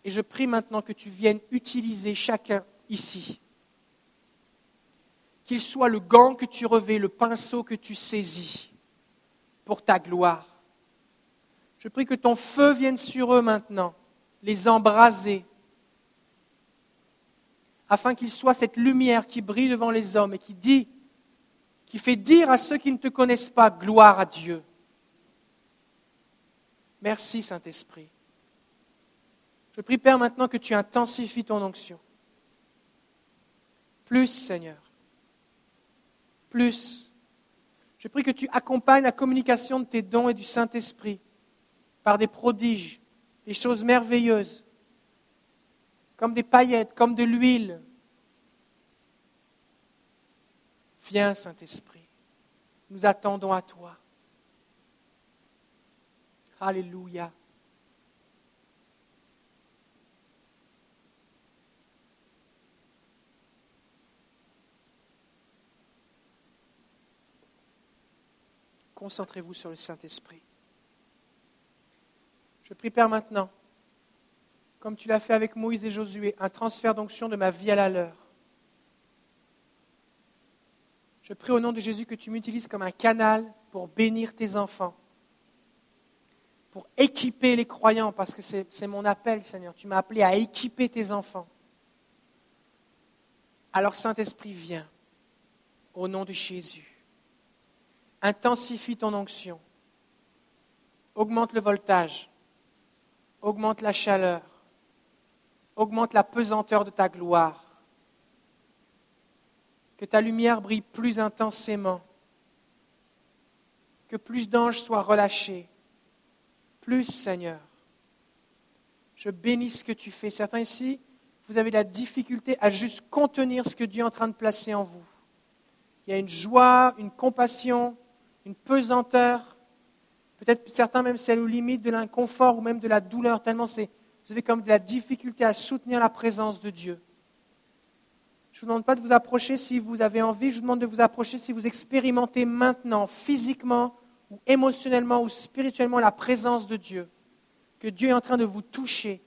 Et je prie maintenant que tu viennes utiliser chacun ici qu'il soit le gant que tu revais, le pinceau que tu saisis pour ta gloire. Je prie que ton feu vienne sur eux maintenant, les embraser, afin qu'ils soient cette lumière qui brille devant les hommes et qui dit, qui fait dire à ceux qui ne te connaissent pas, gloire à Dieu. Merci Saint-Esprit. Je prie, Père, maintenant que tu intensifies ton onction. Plus, Seigneur. Plus. Je prie que tu accompagnes la communication de tes dons et du Saint-Esprit par des prodiges, des choses merveilleuses, comme des paillettes, comme de l'huile. Viens, Saint-Esprit, nous attendons à toi. Alléluia. Concentrez-vous sur le Saint-Esprit. Je prie, Père, maintenant, comme tu l'as fait avec Moïse et Josué, un transfert d'onction de ma vie à la leur. Je prie au nom de Jésus que tu m'utilises comme un canal pour bénir tes enfants, pour équiper les croyants, parce que c'est mon appel, Seigneur. Tu m'as appelé à équiper tes enfants. Alors, Saint-Esprit, viens, au nom de Jésus. Intensifie ton onction. Augmente le voltage. Augmente la chaleur. Augmente la pesanteur de ta gloire. Que ta lumière brille plus intensément. Que plus d'anges soient relâchés. Plus, Seigneur. Je bénis ce que tu fais. Certains ici, vous avez la difficulté à juste contenir ce que Dieu est en train de placer en vous. Il y a une joie, une compassion, une pesanteur, peut-être certains même c'est aux limites de l'inconfort ou même de la douleur, tellement c'est, vous avez comme de la difficulté à soutenir la présence de Dieu. Je ne vous demande pas de vous approcher si vous avez envie, je vous demande de vous approcher si vous expérimentez maintenant, physiquement ou émotionnellement ou spirituellement, la présence de Dieu, que Dieu est en train de vous toucher.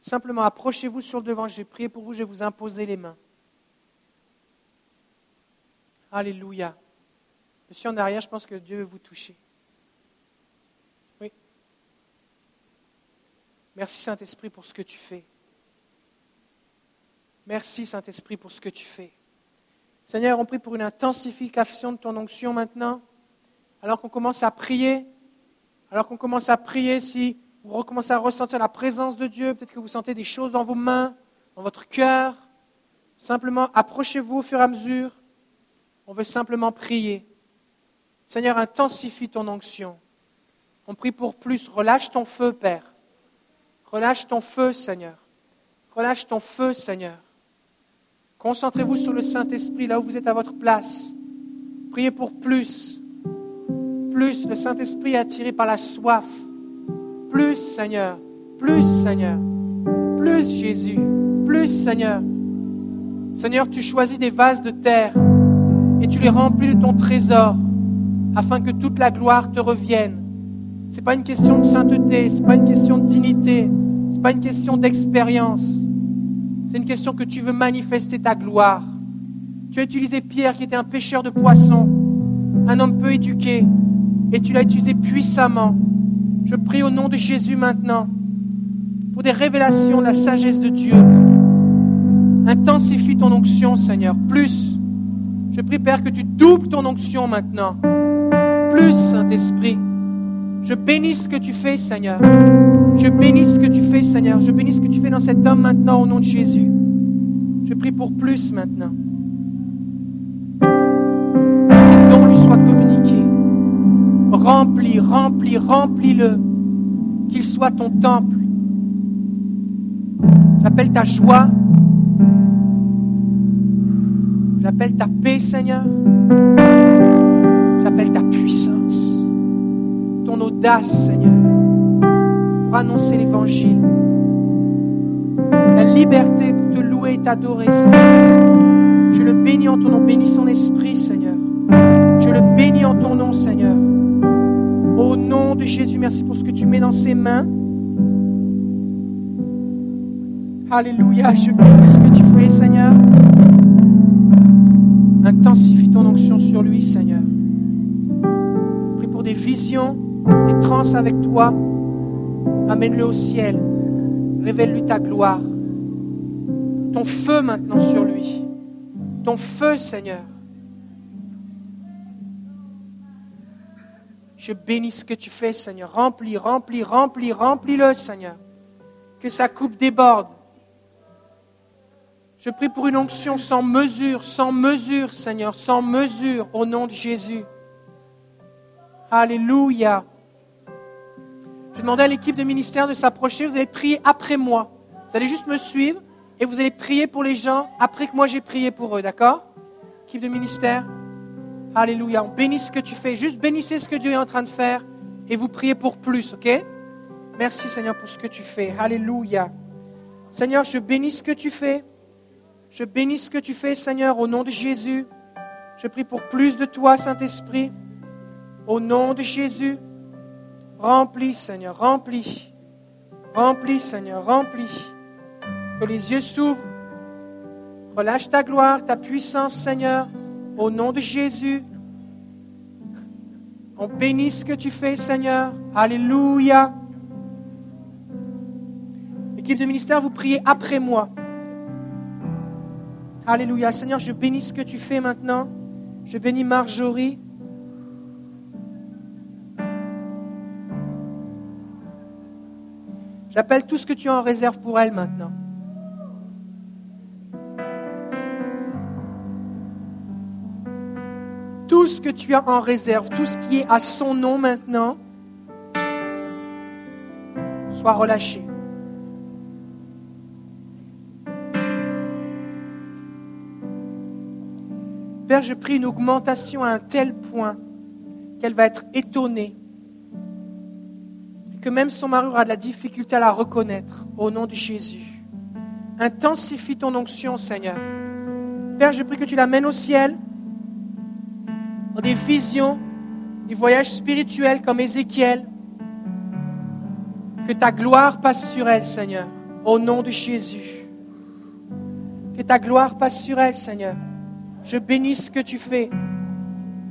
Simplement approchez-vous sur le devant, je vais prier pour vous, je vais vous imposer les mains. Alléluia. Monsieur en arrière, je pense que Dieu veut vous toucher. Oui. Merci Saint-Esprit pour ce que tu fais. Merci Saint-Esprit pour ce que tu fais. Seigneur, on prie pour une intensification de ton onction maintenant. Alors qu'on commence à prier, alors qu'on commence à prier, si vous recommencez à ressentir la présence de Dieu, peut-être que vous sentez des choses dans vos mains, dans votre cœur, simplement approchez-vous au fur et à mesure. On veut simplement prier. Seigneur, intensifie ton onction. On prie pour plus. Relâche ton feu, Père. Relâche ton feu, Seigneur. Relâche ton feu, Seigneur. Concentrez-vous sur le Saint-Esprit, là où vous êtes à votre place. Priez pour plus. Plus, le Saint-Esprit est attiré par la soif. Plus, Seigneur. Plus, Seigneur. Plus, Jésus. Plus, Seigneur. Seigneur, tu choisis des vases de terre et tu les remplis de ton trésor afin que toute la gloire te revienne. Ce n'est pas une question de sainteté, ce n'est pas une question de dignité, ce n'est pas une question d'expérience. C'est une question que tu veux manifester ta gloire. Tu as utilisé Pierre qui était un pêcheur de poissons, un homme peu éduqué, et tu l'as utilisé puissamment. Je prie au nom de Jésus maintenant pour des révélations de la sagesse de Dieu. Intensifie ton onction, Seigneur, plus. Je prie, Père, que tu doubles ton onction maintenant plus, Saint-Esprit. Je bénis ce que tu fais, Seigneur. Je bénis ce que tu fais, Seigneur. Je bénis ce que tu fais dans cet homme maintenant au nom de Jésus. Je prie pour plus maintenant. Que ton lui soit communiqué. Remplis, remplis, remplis-le. Qu'il soit ton temple. J'appelle ta joie. J'appelle ta paix, Seigneur. Audace, Seigneur, pour annoncer l'évangile. La liberté pour te louer et t'adorer, Seigneur. Je le bénis en ton nom. Bénis son esprit, Seigneur. Je le bénis en ton nom, Seigneur. Au nom de Jésus, merci pour ce que tu mets dans ses mains. Alléluia, je bénis ce que tu fais, Seigneur. Intensifie ton onction sur lui, Seigneur des visions, des trans avec toi. Amène-le au ciel. Révèle-lui ta gloire. Ton feu maintenant sur lui. Ton feu, Seigneur. Je bénis ce que tu fais, Seigneur. Remplis, remplis, remplis, remplis-le, Seigneur. Que sa coupe déborde. Je prie pour une onction sans mesure, sans mesure, Seigneur, sans mesure, au nom de Jésus. Alléluia. Je demandais à l'équipe de ministère de s'approcher. Vous allez prier après moi. Vous allez juste me suivre et vous allez prier pour les gens après que moi j'ai prié pour eux, d'accord? Équipe de ministère. Alléluia. On bénit ce que tu fais. Juste bénissez ce que Dieu est en train de faire et vous priez pour plus, ok? Merci Seigneur pour ce que tu fais. Alléluia. Seigneur, je bénis ce que tu fais. Je bénis ce que tu fais, Seigneur, au nom de Jésus. Je prie pour plus de toi, Saint-Esprit. Au nom de Jésus. Remplis, Seigneur, remplis. Remplis, Seigneur, remplis. Que les yeux s'ouvrent. Relâche ta gloire, ta puissance, Seigneur, au nom de Jésus. On bénit ce que tu fais, Seigneur. Alléluia. Équipe de ministère, vous priez après moi. Alléluia. Seigneur, je bénis ce que tu fais maintenant. Je bénis Marjorie. J'appelle tout ce que tu as en réserve pour elle maintenant. Tout ce que tu as en réserve, tout ce qui est à son nom maintenant, soit relâché. Père, je prie une augmentation à un tel point qu'elle va être étonnée. Que même son mari aura de la difficulté à la reconnaître au nom de Jésus. Intensifie ton onction, Seigneur. Père, je prie que tu l'amènes au ciel, dans des visions, des voyages spirituels comme Ézéchiel. Que ta gloire passe sur elle, Seigneur, au nom de Jésus. Que ta gloire passe sur elle, Seigneur. Je bénis ce que tu fais.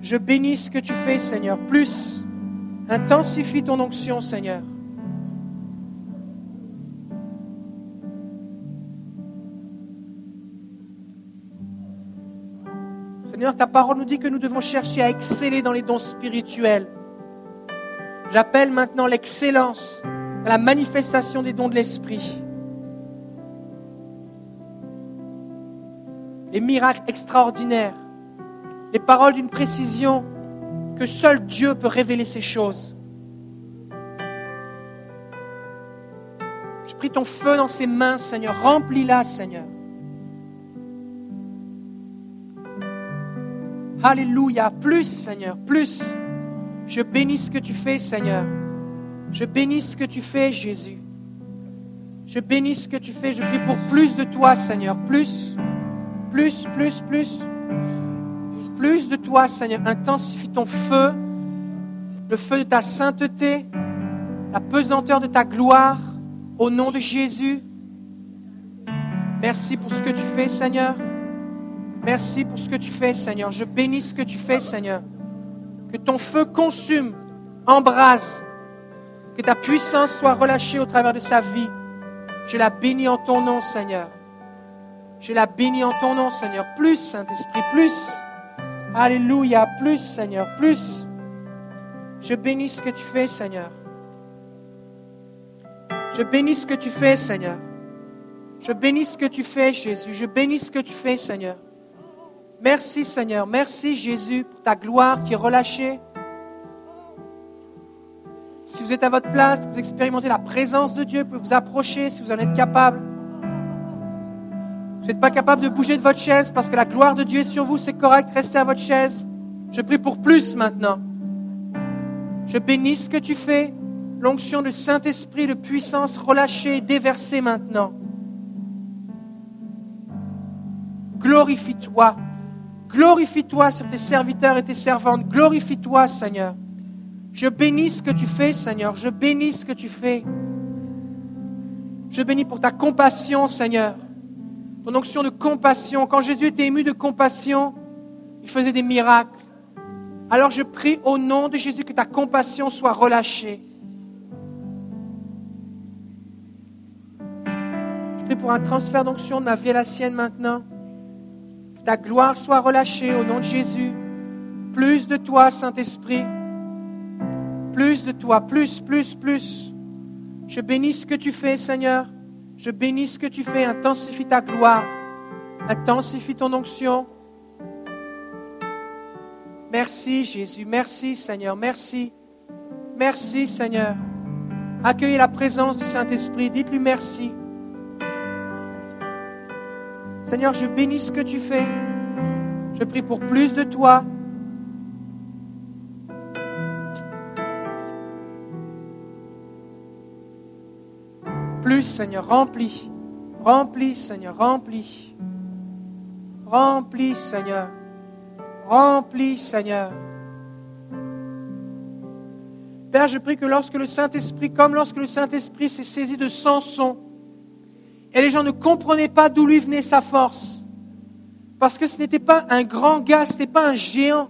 Je bénis ce que tu fais, Seigneur. Plus, intensifie ton onction, Seigneur. Seigneur, ta parole nous dit que nous devons chercher à exceller dans les dons spirituels. J'appelle maintenant l'excellence à la manifestation des dons de l'Esprit. les miracles extraordinaires, les paroles d'une précision que seul Dieu peut révéler ces choses. Je prie ton feu dans ses mains, Seigneur. Remplis-la, Seigneur. Alléluia. Plus, Seigneur, plus. Je bénis ce que tu fais, Seigneur. Je bénis ce que tu fais, Jésus. Je bénis ce que tu fais. Je prie pour plus de toi, Seigneur. Plus. Plus, plus, plus. Plus de toi, Seigneur. Intensifie ton feu, le feu de ta sainteté, la pesanteur de ta gloire, au nom de Jésus. Merci pour ce que tu fais, Seigneur. Merci pour ce que tu fais, Seigneur. Je bénis ce que tu fais, Seigneur. Que ton feu consume, embrase. Que ta puissance soit relâchée au travers de sa vie. Je la bénis en ton nom, Seigneur. Je la bénis en ton nom, Seigneur. Plus, Saint-Esprit, plus. Alléluia, plus, Seigneur, plus. Je bénis ce que tu fais, Seigneur. Je bénis ce que tu fais, Seigneur. Je bénis ce que tu fais, Jésus. Je bénis ce que tu fais, Seigneur. Merci, Seigneur. Merci, Jésus, pour ta gloire qui est relâchée. Si vous êtes à votre place, vous expérimentez la présence de Dieu, vous vous approcher si vous en êtes capable. Vous n'êtes pas capable de bouger de votre chaise parce que la gloire de Dieu est sur vous, c'est correct, restez à votre chaise. Je prie pour plus maintenant. Je bénis ce que tu fais, l'onction du Saint-Esprit de puissance relâchée, déversée maintenant. Glorifie-toi. Glorifie-toi sur tes serviteurs et tes servantes. Glorifie-toi, Seigneur. Je bénis ce que tu fais, Seigneur. Je bénis ce que tu fais. Je bénis pour ta compassion, Seigneur ton onction de compassion. Quand Jésus était ému de compassion, il faisait des miracles. Alors je prie au nom de Jésus que ta compassion soit relâchée. Je prie pour un transfert d'onction de ma vie à la sienne maintenant. Que ta gloire soit relâchée au nom de Jésus. Plus de toi, Saint-Esprit. Plus de toi, plus, plus, plus. Je bénis ce que tu fais, Seigneur. Je bénis ce que tu fais. Intensifie ta gloire. Intensifie ton onction. Merci Jésus. Merci Seigneur. Merci. Merci Seigneur. Accueillez la présence du Saint-Esprit. Dites-lui merci. Seigneur, je bénis ce que tu fais. Je prie pour plus de toi. Seigneur, remplis. Remplis, Seigneur, remplis. Remplis, Seigneur. Remplis, Seigneur. Père, je prie que lorsque le Saint-Esprit, comme lorsque le Saint-Esprit s'est saisi de Samson, et les gens ne comprenaient pas d'où lui venait sa force, parce que ce n'était pas un grand gars, ce n'était pas un géant,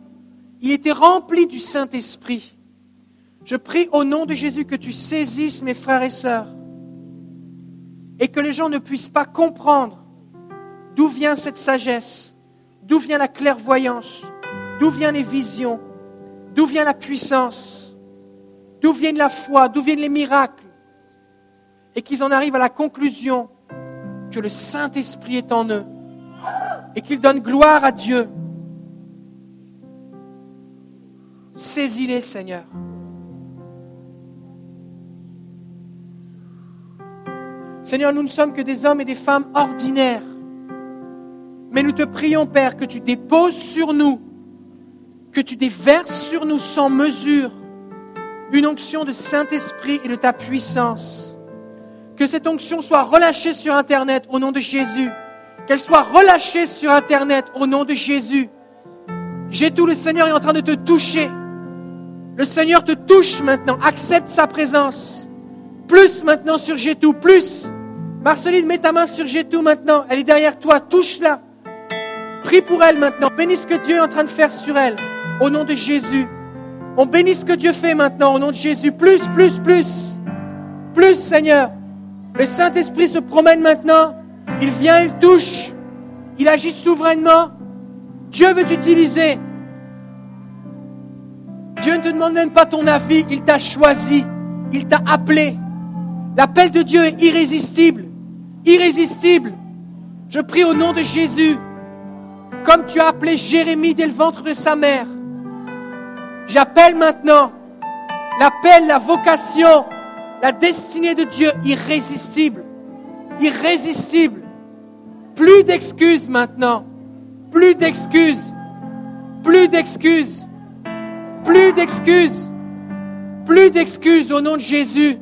il était rempli du Saint-Esprit. Je prie au nom de Jésus que tu saisisses mes frères et sœurs et que les gens ne puissent pas comprendre d'où vient cette sagesse, d'où vient la clairvoyance, d'où viennent les visions, d'où vient la puissance, d'où vient la foi, d'où viennent les miracles, et qu'ils en arrivent à la conclusion que le Saint-Esprit est en eux et qu'ils donnent gloire à Dieu. Saisis-les, Seigneur. Seigneur, nous ne sommes que des hommes et des femmes ordinaires. Mais nous te prions, Père, que tu déposes sur nous, que tu déverses sur nous sans mesure une onction de Saint-Esprit et de ta puissance. Que cette onction soit relâchée sur Internet au nom de Jésus. Qu'elle soit relâchée sur Internet au nom de Jésus. J'ai tout, le Seigneur est en train de te toucher. Le Seigneur te touche maintenant. Accepte sa présence. Plus maintenant sur Gétou, plus. Marceline, mets ta main sur Gétou maintenant. Elle est derrière toi. Touche-la. Prie pour elle maintenant. Bénis ce que Dieu est en train de faire sur elle. Au nom de Jésus. On bénit ce que Dieu fait maintenant. Au nom de Jésus. Plus, plus, plus. Plus, Seigneur. Le Saint-Esprit se promène maintenant. Il vient, il touche. Il agit souverainement. Dieu veut t'utiliser. Dieu ne te demande même pas ton avis. Il t'a choisi. Il t'a appelé. L'appel de Dieu est irrésistible, irrésistible. Je prie au nom de Jésus, comme tu as appelé Jérémie dès le ventre de sa mère. J'appelle maintenant l'appel, la vocation, la destinée de Dieu irrésistible, irrésistible. Plus d'excuses maintenant, plus d'excuses, plus d'excuses, plus d'excuses, plus d'excuses au nom de Jésus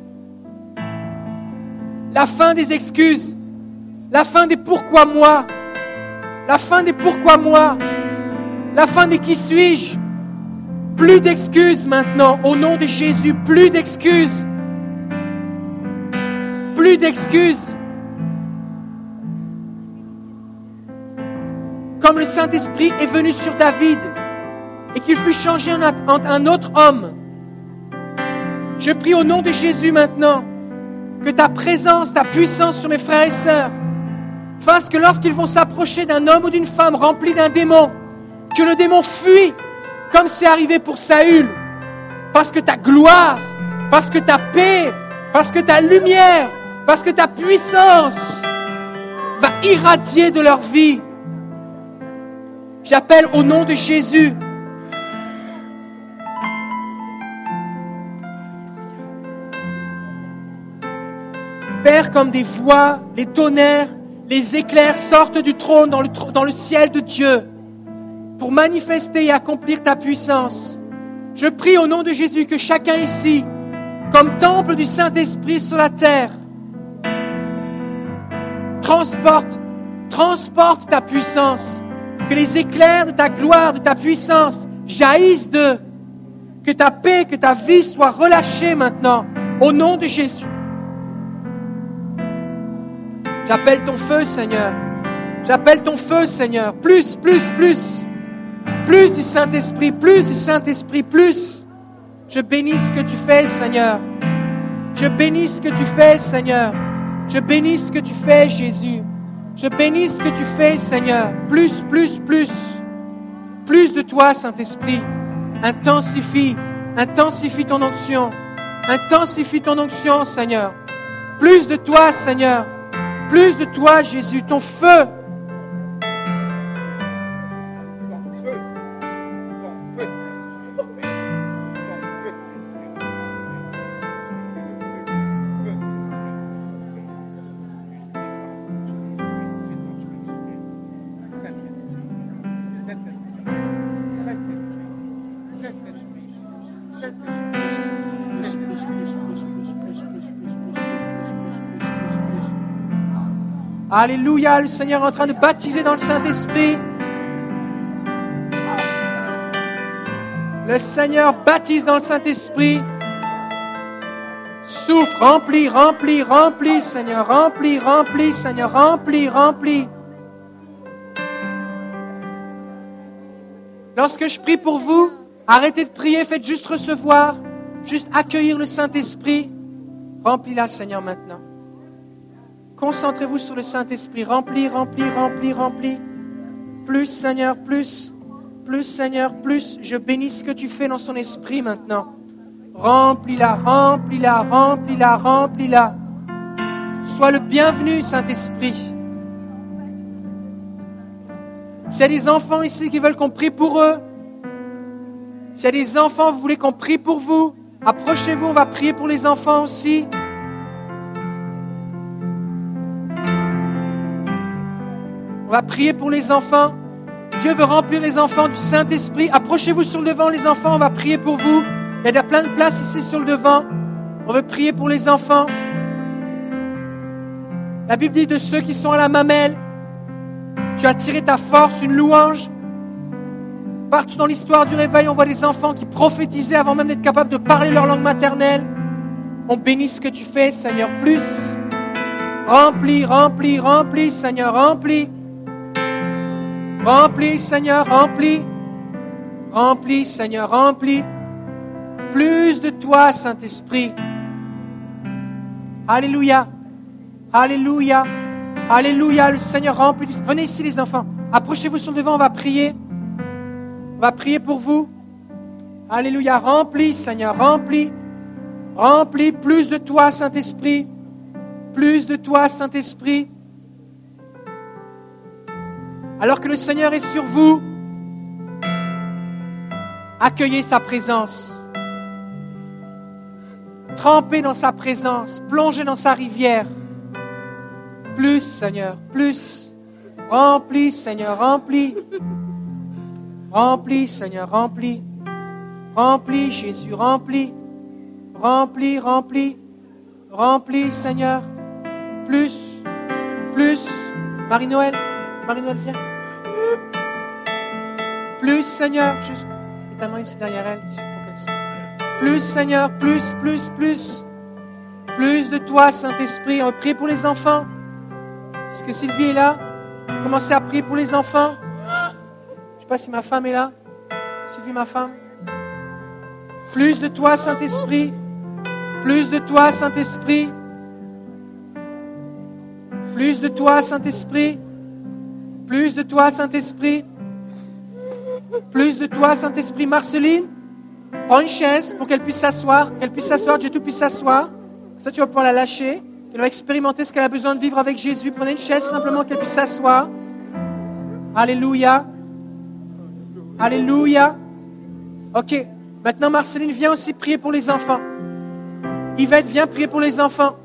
la fin des excuses, la fin des pourquoi moi, la fin des pourquoi moi, la fin des qui suis-je. Plus d'excuses maintenant, au nom de Jésus, plus d'excuses. Plus d'excuses. Comme le Saint-Esprit est venu sur David et qu'il fut changé en un autre homme. Je prie au nom de Jésus maintenant que ta présence, ta puissance sur mes frères et sœurs fasse que lorsqu'ils vont s'approcher d'un homme ou d'une femme rempli d'un démon, que le démon fuit comme c'est arrivé pour Saül, parce que ta gloire, parce que ta paix, parce que ta lumière, parce que ta puissance va irradier de leur vie. J'appelle au nom de Jésus Père, comme des voix, les tonnerres, les éclairs sortent du trône dans le, ciel de Dieu pour manifester et accomplir ta puissance. Je prie au nom de Jésus que chacun ici, comme temple du Saint-Esprit sur la terre, transporte, transporte ta puissance, que les éclairs de ta gloire, de ta puissance jaillissent d'eux, que ta paix, que ta vie soit relâchée maintenant, au nom de Jésus. J'appelle ton feu, Seigneur. J'appelle ton feu, Seigneur. Plus, plus, plus. Plus du Saint-Esprit, plus du Saint-Esprit, plus. Je bénis ce que tu fais, Seigneur. Je bénis ce que tu fais, Seigneur. Je bénis ce que tu fais, Jésus. Je bénis ce que tu fais, Seigneur. Plus, plus, plus. Plus de toi, Saint-Esprit. Intensifie, intensifie ton onction. Intensifie ton onction, Seigneur. Plus de toi, Seigneur. Plus de toi, Jésus, ton feu. Alléluia, le Seigneur est en train de baptiser dans le Saint-Esprit. Le Seigneur baptise dans le Saint-Esprit. Souffle, remplis, remplis, remplis, Seigneur, remplis, remplis, Seigneur, remplis, remplis. Lorsque je prie pour vous, arrêtez de prier, faites juste recevoir, juste accueillir le Saint-Esprit. Remplis-la, Seigneur, maintenant. Concentrez-vous sur le Saint-Esprit. Remplis, remplis, remplis, remplis. Plus, Seigneur, plus. Plus, Seigneur, plus. Je bénis ce que tu fais dans son esprit maintenant. Remplis-la, remplis-la, remplis-la, remplis-la. Sois le bienvenu, Saint-Esprit. S'il y a des enfants ici qui veulent qu'on prie pour eux, s'il y a des enfants, vous voulez qu'on prie pour vous, approchez-vous, on va prier pour les enfants aussi. On va prier pour les enfants. Dieu veut remplir les enfants du Saint-Esprit. Approchez-vous sur le devant, les enfants. On va prier pour vous. Il y a plein de places ici sur le devant. On veut prier pour les enfants. La Bible dit de ceux qui sont à la mamelle, tu as tiré ta force, une louange. Partout dans l'histoire du réveil, on voit des enfants qui prophétisaient avant même d'être capables de parler leur langue maternelle. On bénit ce que tu fais, Seigneur, plus. Remplis, remplis, remplis, Seigneur, remplis. Remplis, Seigneur, remplis. Remplis, Seigneur, remplis. Plus de toi, Saint-Esprit. Alléluia. Alléluia. Alléluia. Le Seigneur remplit. Venez ici, les enfants. Approchez-vous sur le devant, on va prier. On va prier pour vous. Alléluia. Remplis, Seigneur, remplis. Remplis plus de toi, Saint-Esprit. Plus de toi, Saint-Esprit. Alors que le Seigneur est sur vous, accueillez sa présence. Trempez dans sa présence, plongez dans sa rivière. Plus, Seigneur, plus. Remplis, Seigneur, remplis. Remplis, Seigneur, remplis. Remplis, Jésus, remplis. Remplis, remplis. Remplis, Seigneur. Plus, plus. Marie-Noël, Marie-Noël, viens. Plus, Seigneur. Juste, derrière elle. Plus, Seigneur, plus, plus, plus. Plus de toi, Saint-Esprit. On prie pour les enfants. Est-ce que Sylvie est là? Commencez à prier pour les enfants. Je ne sais pas si ma femme est là. Sylvie, ma femme. Plus de toi, Saint-Esprit. Plus de toi, Saint-Esprit. Plus de toi, Saint-Esprit. Plus de toi, Saint-Esprit. Plus de toi, Saint-Esprit. Marceline, prends une chaise pour qu'elle puisse s'asseoir. Qu'elle puisse s'asseoir, Dieu tout puisse s'asseoir. Ça, tu vas pouvoir la lâcher. Elle va expérimenter ce qu'elle a besoin de vivre avec Jésus. Prenez une chaise simplement qu'elle puisse s'asseoir. Alléluia. Alléluia. Ok. Maintenant, Marceline, viens aussi prier pour les enfants. Yvette, viens prier pour les enfants.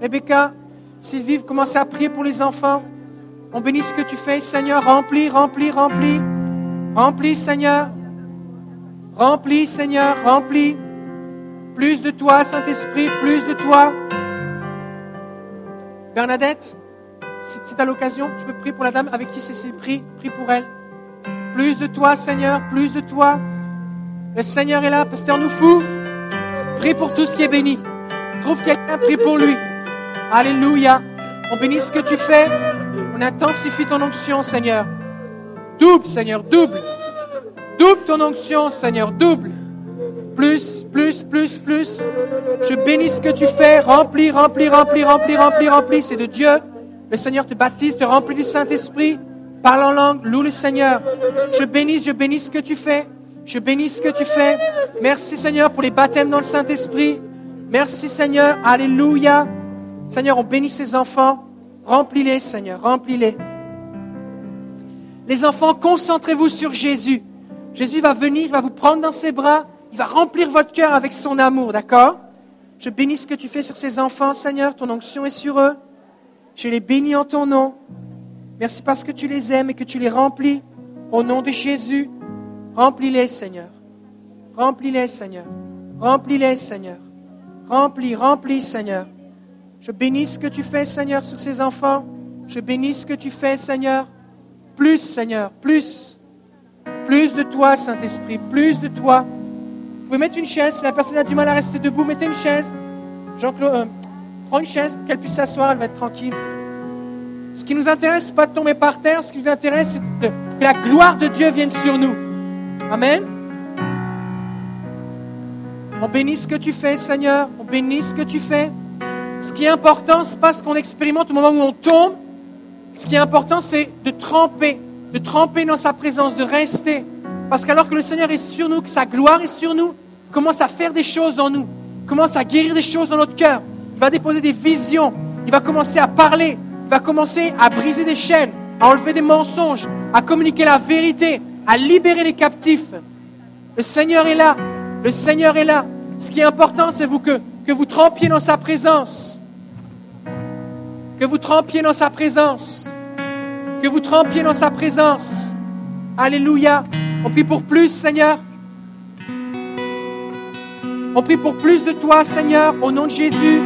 Rebecca, Sylvie, commencez à prier pour les enfants. On bénit ce que tu fais, Seigneur. Remplis, remplis, remplis. Remplis, Seigneur. Remplis, Seigneur. Remplis. Plus de toi, Saint-Esprit, plus de toi. Bernadette, si c'est à l'occasion, tu peux prier pour la dame avec qui Cécile prie. Prie pour elle. Plus de toi, Seigneur, plus de toi. Le Seigneur est là. Pasteur Noufou, prie pour tout ce qui est béni. Trouve quelqu'un, prie pour lui. Alléluia. On bénit ce que tu fais. On intensifie ton onction, Seigneur. Double, Seigneur, double. Double ton onction, Seigneur, double. Plus, plus, plus, plus. Je bénis ce que tu fais. Remplis, remplis, remplis, remplis, remplis, remplis. C'est de Dieu. Le Seigneur te baptise, te remplit du Saint-Esprit. Parle en langue, loue le Seigneur. Je bénis, je bénis ce que tu fais. Je bénis ce que tu fais. Merci Seigneur pour les baptêmes dans le Saint-Esprit. Merci Seigneur. Alléluia. Seigneur, on bénit ces enfants. Remplis-les, Seigneur, remplis-les. Les enfants, concentrez-vous sur Jésus. Jésus va venir, il va vous prendre dans ses bras, il va remplir votre cœur avec son amour, d'accord? Je bénis ce que tu fais sur ces enfants, Seigneur, ton onction est sur eux. Je les bénis en ton nom. Merci parce que tu les aimes et que tu les remplis. Au nom de Jésus, remplis-les, Seigneur. Remplis-les, Seigneur. Remplis-les, Seigneur. Remplis, remplis, Seigneur. Je bénis ce que tu fais, Seigneur, sur ces enfants. Je bénis ce que tu fais, Seigneur. Plus, Seigneur, plus. Plus de toi, Saint-Esprit, plus de toi. Vous pouvez mettre une chaise. Si la personne a du mal à rester debout, mettez une chaise. Jean-Claude, euh, prends une chaise, qu'elle puisse s'asseoir, elle va être tranquille. Ce qui nous intéresse, ce n'est pas de tomber par terre. Ce qui nous intéresse, c'est que la gloire de Dieu vienne sur nous. Amen. On bénit ce que tu fais, Seigneur. On bénit ce que tu fais. Ce qui est important, ce n'est pas ce qu'on expérimente au moment où on tombe. Ce qui est important, c'est de tremper, de tremper dans sa présence, de rester. Parce qu'alors que le Seigneur est sur nous, que sa gloire est sur nous, commence à faire des choses en nous, commence à guérir des choses dans notre cœur. Il va déposer des visions, il va commencer à parler, il va commencer à briser des chaînes, à enlever des mensonges, à communiquer la vérité, à libérer les captifs. Le Seigneur est là, le Seigneur est là. Ce qui est important, c'est vous que, que vous trempiez dans sa présence. Que vous trempiez dans sa présence. Que vous trempiez dans sa présence. Alléluia. On prie pour plus, Seigneur. On prie pour plus de toi, Seigneur, au nom de Jésus.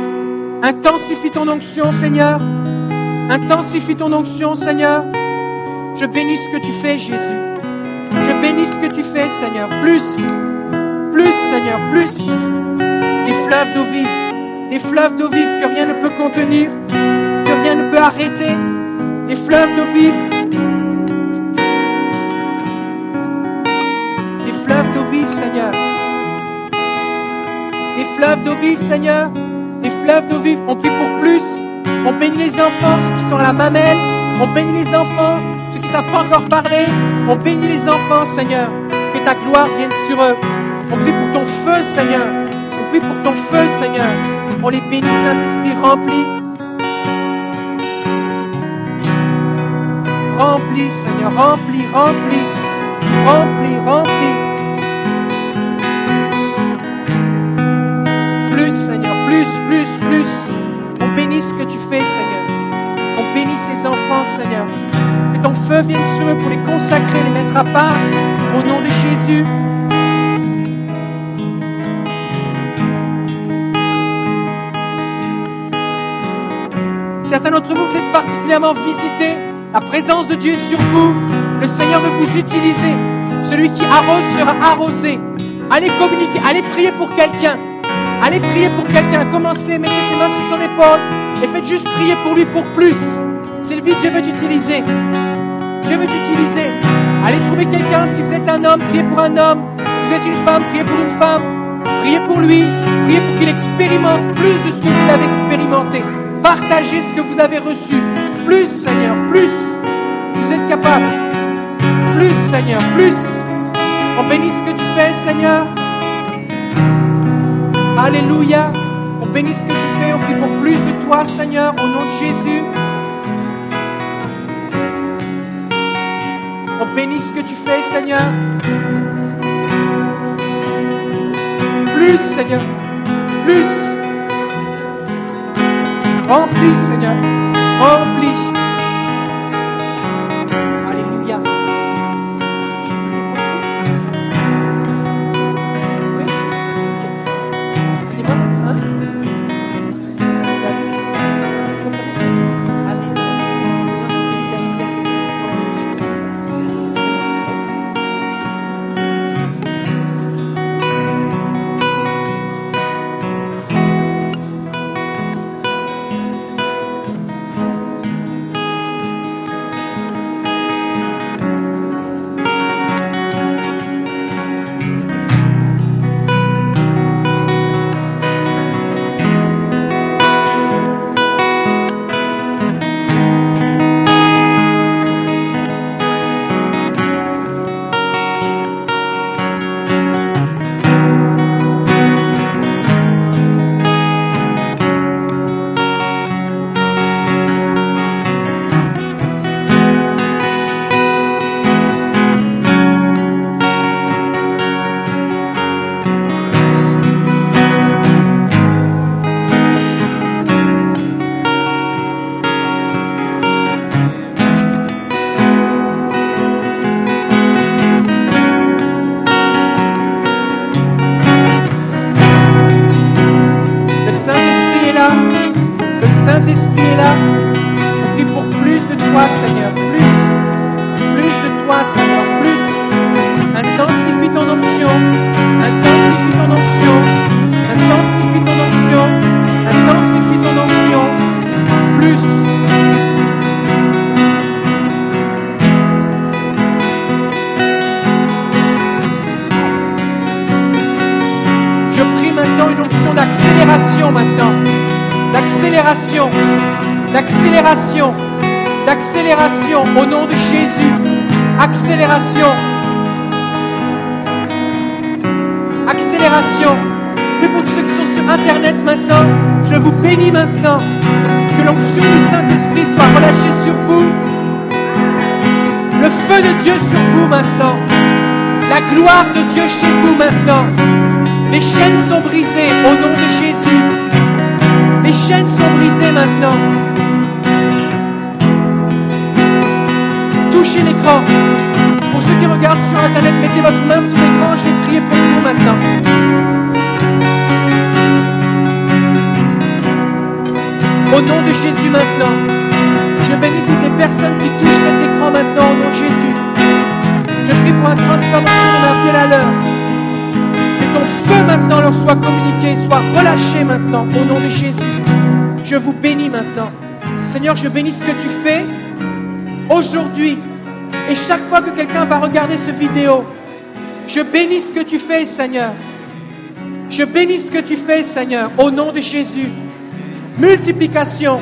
Intensifie ton onction, Seigneur. Intensifie ton onction, Seigneur. Je bénis ce que tu fais, Jésus. Je bénis ce que tu fais, Seigneur. Plus, plus, Seigneur, plus. Des fleuves d'eau vive, des fleuves d'eau vive que rien ne peut contenir, rien ne peut arrêter. Des fleuves d'eau vive. Des fleuves d'eau vive, Seigneur. Des fleuves d'eau vive, Seigneur. Des fleuves d'eau vive. On prie pour plus. On bénit les enfants, ceux qui sont à la mamelle. On bénit les enfants, ceux qui savent pas encore parler. On bénit les enfants, Seigneur. Que ta gloire vienne sur eux. On prie pour ton feu, Seigneur. On prie pour ton feu, Seigneur. On les bénit, Saint-Esprit, rempli. Rempli, Seigneur, rempli, rempli, rempli, rempli. Plus, Seigneur, plus, plus, plus. On bénit ce que tu fais, Seigneur. On bénit ces enfants, Seigneur. Que ton feu vienne sur eux pour les consacrer, les mettre à part. Au nom de Jésus. Certains d'entre vous, vous êtes particulièrement visités. La présence de Dieu est sur vous. Le Seigneur veut vous utiliser. Celui qui arrose sera arrosé. Allez communiquer, allez prier pour quelqu'un. Allez prier pour quelqu'un. Commencez, mettez ses mains sur son épaule et faites juste prier pour lui pour plus. Sylvie, Dieu veut t'utiliser. Dieu veut t'utiliser. Allez trouver quelqu'un. Si vous êtes un homme, priez pour un homme. Si vous êtes une femme, priez pour une femme. Priez pour lui. Priez pour qu'il expérimente plus de ce que vous avez expérimenté. Partagez ce que vous avez reçu. Plus, Seigneur, plus. Si vous êtes capable. Plus, Seigneur, plus. On bénit ce que tu fais, Seigneur. Alléluia. On bénit ce que tu fais. On prie pour plus de toi, Seigneur, au nom de Jésus. On bénit ce que tu fais, Seigneur. Plus, Seigneur. Plus. Remplis, Seigneur. Remplis. Chez vous maintenant. Les chaînes sont brisées au nom de Jésus. Les chaînes sont brisées maintenant. Touchez l'écran. Pour ceux qui regardent sur Internet, mettez votre main sur l'écran. Je vais prier pour vous maintenant. Au nom de Jésus maintenant, je bénis toutes les personnes qui touchent cet écran maintenant au nom de Jésus. Je prie pour un transformation de ma vie à l'heure. Que ton feu maintenant leur soit communiqué, soit relâché maintenant au nom de Jésus. Je vous bénis maintenant. Seigneur, je bénis ce que tu fais aujourd'hui. Et chaque fois que quelqu'un va regarder cette vidéo, je bénis ce que tu fais, Seigneur. Je bénis ce que tu fais, Seigneur, au nom de Jésus multiplication,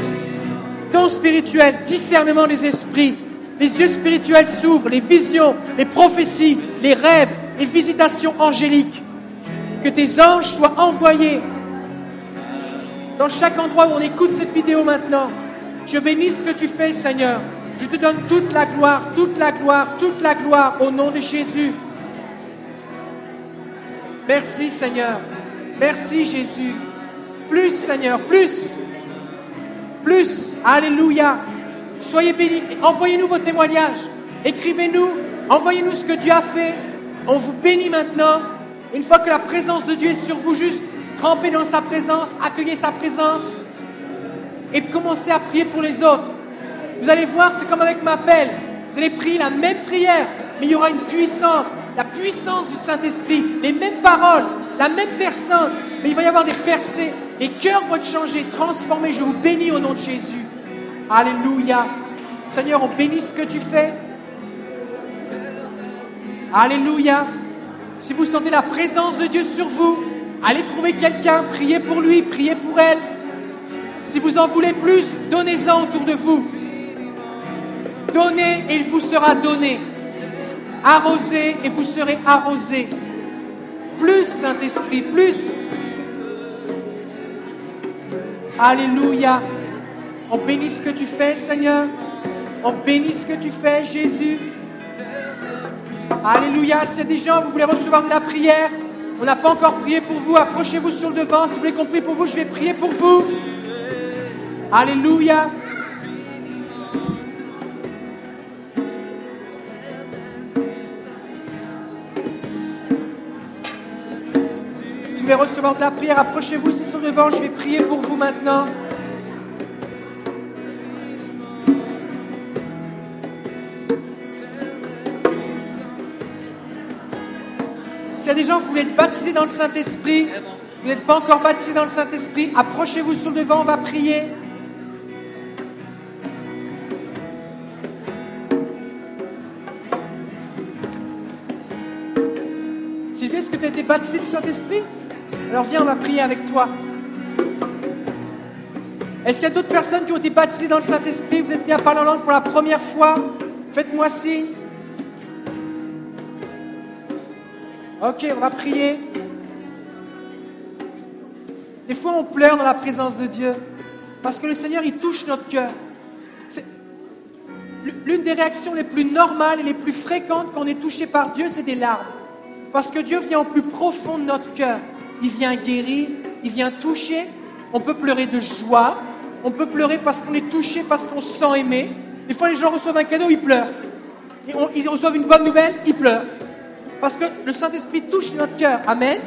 don spirituel, discernement des esprits. Les yeux spirituels s'ouvrent, les visions, les prophéties, les rêves, les visitations angéliques. Que tes anges soient envoyés dans chaque endroit où on écoute cette vidéo maintenant. Je bénis ce que tu fais, Seigneur. Je te donne toute la gloire, toute la gloire, toute la gloire au nom de Jésus. Merci, Seigneur. Merci, Jésus. Plus, Seigneur, plus. Plus. Alléluia. Soyez bénis. Envoyez-nous vos témoignages. Écrivez-nous. Envoyez-nous ce que Dieu a fait. On vous bénit maintenant. Une fois que la présence de Dieu est sur vous, juste trempez dans sa présence, accueillez sa présence et commencez à prier pour les autres. Vous allez voir, c'est comme avec ma pelle. Vous allez prier la même prière, mais il y aura une puissance, la puissance du Saint-Esprit, les mêmes paroles, la même personne, mais il va y avoir des percées. Les cœurs vont être changés, transformés. Je vous bénis au nom de Jésus. Alléluia. Seigneur, on bénit ce que tu fais. Alléluia. Si vous sentez la présence de Dieu sur vous, allez trouver quelqu'un, priez pour lui, priez pour elle. Si vous en voulez plus, donnez-en autour de vous. Donnez et il vous sera donné. Arrosez et vous serez arrosé. Plus, Saint-Esprit, plus. Alléluia. On bénit ce que tu fais, Seigneur. On bénit ce que tu fais, Jésus. Alléluia. S'il des gens, vous voulez recevoir de la prière, on n'a pas encore prié pour vous, approchez-vous sur le devant. Si vous voulez qu'on prie pour vous, je vais prier pour vous. Alléluia. Si vous voulez recevoir de la prière, approchez-vous ici sur le devant. Je vais prier pour vous maintenant. S'il y a des gens, vous voulez être baptisés dans le Saint-Esprit, vous n'êtes pas encore baptisés dans le Saint-Esprit, approchez-vous sur le devant, on va prier. Sylvie, est-ce que tu as été baptisé du Saint-Esprit? Alors viens, on va prier avec toi. Est-ce qu'il y a d'autres personnes qui ont été baptisées dans le Saint-Esprit? Vous êtes mis à parler en langue pour la première fois? Faites-moi signe. Ok, on va prier. Des fois, on pleure dans la présence de Dieu parce que le Seigneur, il touche notre cœur. L'une des réactions les plus normales et les plus fréquentes quand on est touché par Dieu, c'est des larmes. Parce que Dieu vient au plus profond de notre cœur. Il vient guérir, il vient toucher. On peut pleurer de joie, on peut pleurer parce qu'on est touché, parce qu'on se sent aimé. Des fois, les gens reçoivent un cadeau, ils pleurent. Ils reçoivent une bonne nouvelle, ils pleurent. Parce que le Saint-Esprit touche notre cœur. Amen.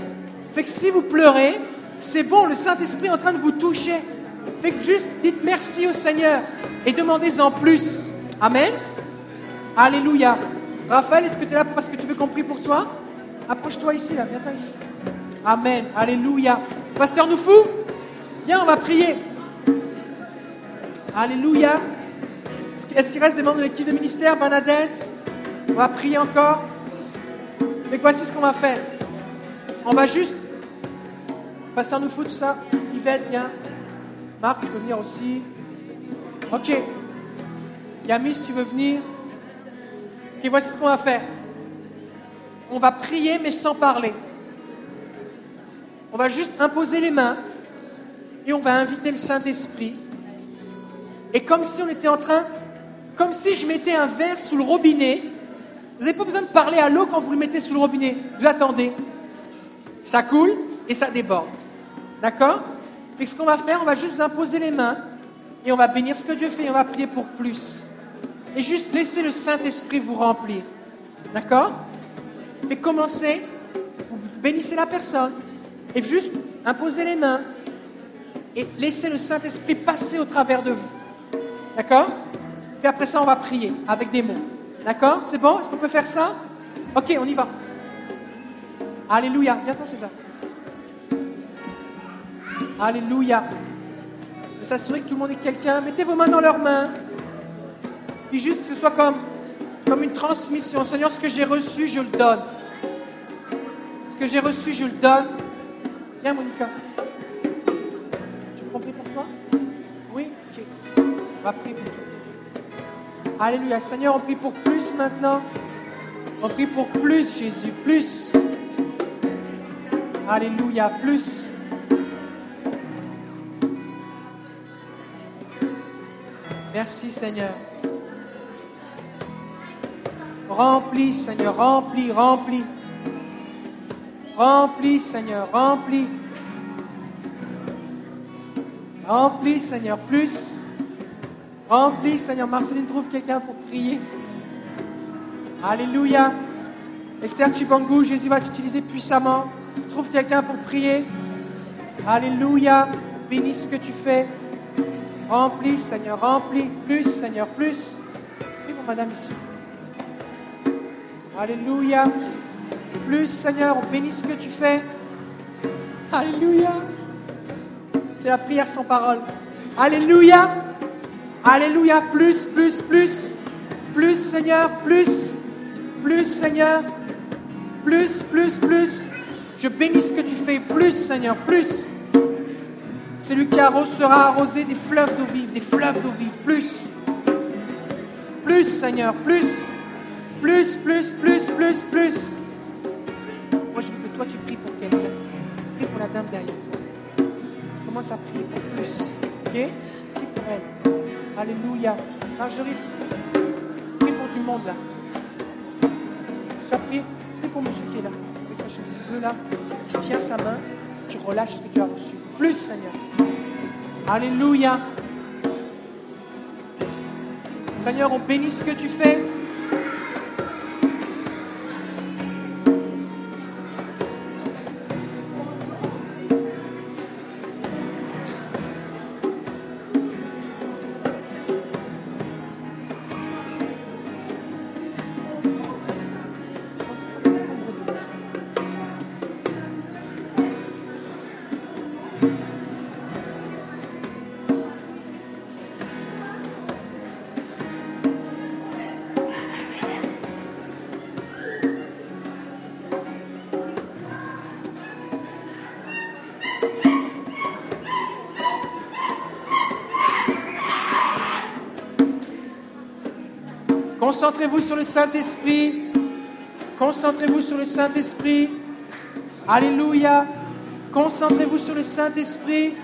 Fait que si vous pleurez, c'est bon, le Saint-Esprit est en train de vous toucher. Fait que juste dites merci au Seigneur et demandez-en plus. Amen. Alléluia. Raphaël, est-ce que tu es là parce que tu veux qu'on prie pour toi? Approche-toi ici, là, viens-toi ici. Amen. Alléluia. Pasteur Noufou, viens, on va prier. Alléluia. Est-ce qu'il- reste des membres de l'équipe de ministère? Bernadette? On va prier encore. Mais voici ce qu'on va faire. On va juste Pasteur nous fout tout ça. Yvette, viens. Marc, tu peux venir aussi. Ok. Yamis, tu veux venir? Ok, voici ce qu'on va faire. On va prier mais sans parler. On va juste imposer les mains et on va inviter le Saint-Esprit. Et comme si on était en train, comme si je mettais un verre sous le robinet, vous n'avez pas besoin de parler à l'eau quand vous le mettez sous le robinet. Vous attendez. Ça coule et ça déborde. D'accord Et ce qu'on va faire, on va juste vous imposer les mains et on va bénir ce que Dieu fait on va prier pour plus. Et juste laisser le Saint-Esprit vous remplir. D'accord Et commencez, vous bénissez la personne et juste imposez les mains et laissez le Saint-Esprit passer au travers de vous. D'accord Puis après ça, on va prier avec des mots. D'accord C'est bon Est-ce qu'on peut faire ça Ok, on y va. Alléluia. Viens-t'en, César. Alléluia. Je s'assurer que tout le monde est quelqu'un. Mettez vos mains dans leurs mains. Puis juste que ce soit comme, une transmission. Seigneur, ce que j'ai reçu, je le donne. Ce que j'ai reçu, je le donne. Viens, Monica. Tu veux qu'on prie pour toi? Oui? Ok. On va prier pour toi. Alléluia. Seigneur, on prie pour plus maintenant. On prie pour plus, Jésus. Plus. Alléluia. Plus. Merci Seigneur. Remplis Seigneur, remplis, remplis. Remplis Seigneur, remplis. Remplis Seigneur, plus. Remplis Seigneur. Marceline trouve quelqu'un pour prier. Alléluia. Esther Chibangu, Jésus va t'utiliser puissamment. Trouve quelqu'un pour prier. Alléluia. Bénis ce que tu fais. Remplis, Seigneur, remplis. Plus, Seigneur, plus. Oui, mon madame ici. Alléluia. Plus, Seigneur, on ce que tu fais. Alléluia. C'est la prière sans parole. Alléluia. Alléluia. Plus, plus, plus. Plus, Seigneur, plus. Plus, Seigneur. Plus, plus, plus. Je bénis ce que tu fais. Plus, Seigneur, plus. Celui qui sera arrosé des fleuves d'eau vive, des fleuves d'eau vive. Plus. Plus, Seigneur, plus. Plus, plus, plus, plus, plus. Moi, je veux que toi, tu pries pour quelqu'un. Prie pour la dame derrière toi. Commence à prier pour plus. Ok? Alléluia. Marjorie, prie pour du monde là. Tu as prié Prie pour monsieur qui est là, avec sa chemise bleue là. Tu tiens sa main, tu relâches ce que tu as reçu. Plus, Seigneur. Alléluia. Seigneur, on bénit ce que tu fais. Concentrez-vous sur le Saint-Esprit. Concentrez-vous sur le Saint-Esprit. Alléluia. Concentrez-vous sur le Saint-Esprit.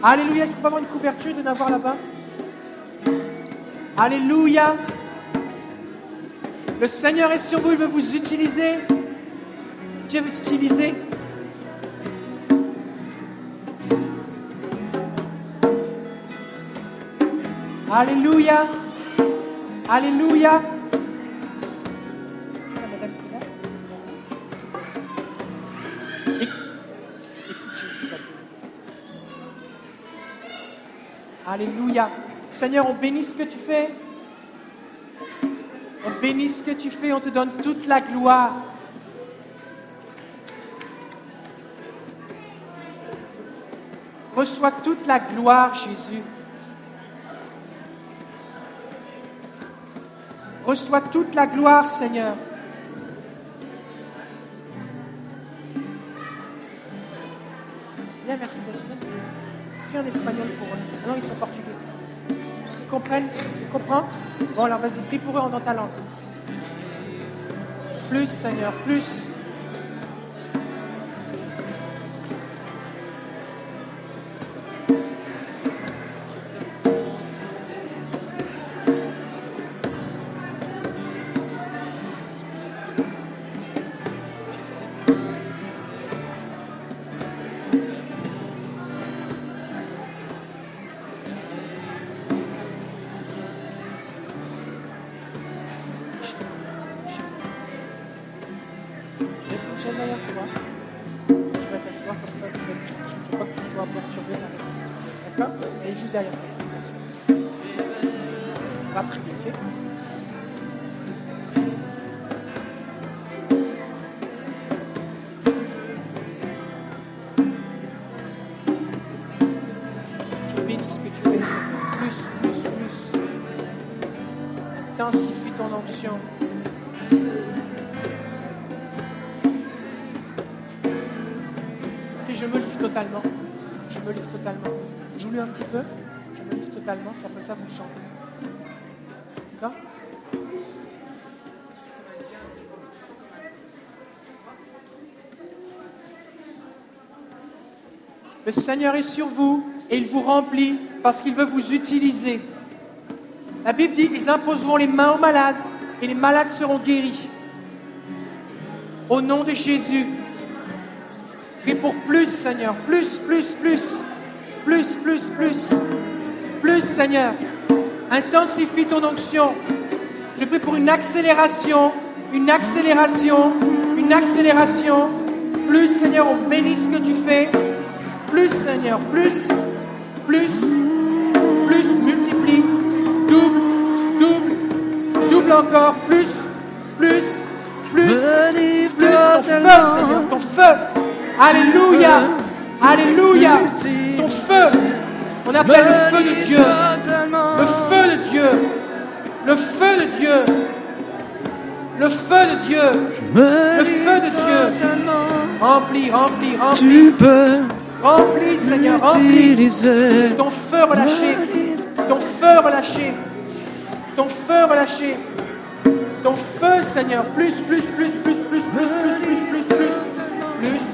Alléluia. Est-ce qu'on peut avoir une couverture de n'avoir là-bas? Alléluia. Le Seigneur est sur vous, il veut vous utiliser. Dieu veut t'utiliser. Alléluia. Alléluia. Alléluia. Seigneur, on bénit ce que tu fais. On bénit ce que tu fais. On te donne toute la gloire. Reçois toute la gloire, Jésus. Reçois toute la gloire, Seigneur. Viens, merci Desmond. Prie en espagnol pour eux. Ah non, ils sont portugais. Ils comprennent Ils comprennent Bon, alors vas-y, prie pour eux dans ta langue. Plus, Seigneur, plus. Ça vous chantez. D'accord Le Seigneur est sur vous et il vous remplit parce qu'il veut vous utiliser. La Bible dit qu'ils imposeront les mains aux malades et les malades seront guéris. Au nom de Jésus. Et pour plus, Seigneur. Plus, plus, plus. Plus, plus, plus plus, Seigneur. Intensifie ton onction. Je prie pour une accélération, une accélération, une accélération. Plus, Seigneur, on bénit ce que tu fais. Plus, Seigneur, plus, plus, plus, multiplie, double, double, double encore, plus, plus, plus, plus, ton feu, Seigneur, ton feu. Alléluia, Alléluia, feu. On appelle le feu de Dieu. Le feu de Dieu. Le feu de Dieu. Le feu de Dieu. Le feu de Dieu. Remplis, remplis, remplis. Tu peux. Remplis, Seigneur, remplis. Ton feu relâché. Ton feu relâché. Ton feu relâché. Ton feu, Seigneur. Plus, plus, plus, plus, plus, plus, plus, plus, plus, plus, plus.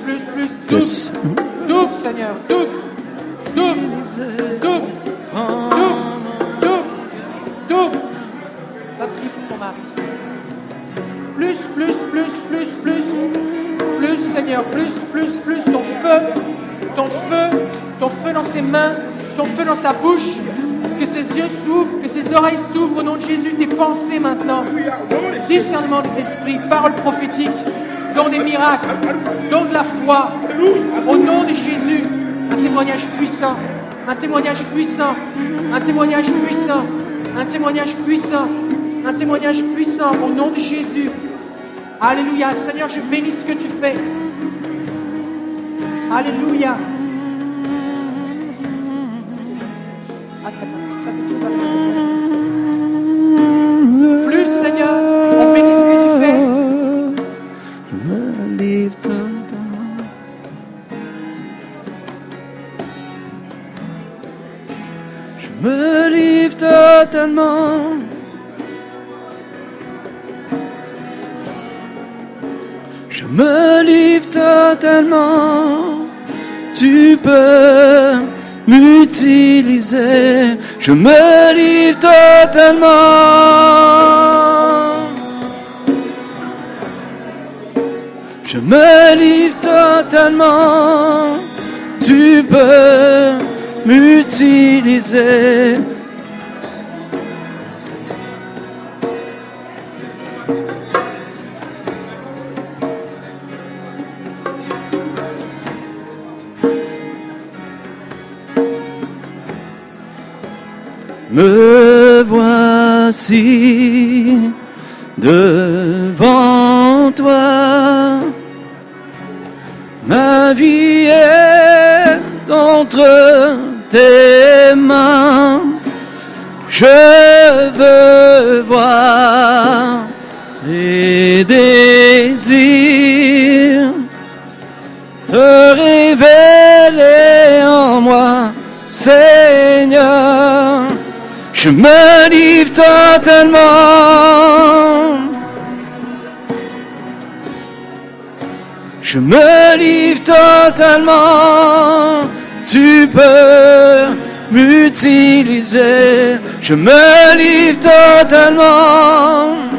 Plus, plus, plus. Double. Double, Seigneur. Double. Plus, plus, plus, plus, plus, plus, Seigneur, plus, plus, plus, ton feu, ton feu, ton feu dans ses mains, ton feu dans sa bouche, que ses yeux s'ouvrent, que ses oreilles s'ouvrent au nom de Jésus, tes pensées maintenant, discernement des esprits, paroles prophétiques, don des miracles, don de la foi, au nom de Jésus. Témoignage puissant, un témoignage puissant, un témoignage puissant, un témoignage puissant, un témoignage puissant au nom de Jésus. Alléluia. Seigneur, je bénis ce que tu fais. Alléluia. Tu peux m'utiliser. Je me livre totalement. Je me livre totalement. Tu peux m'utiliser. Me voici devant toi, ma vie est entre tes mains, je veux voir les désirs te révéler Seigneur, je me livre totalement. Je me livre totalement. Tu peux m'utiliser. Je me livre totalement.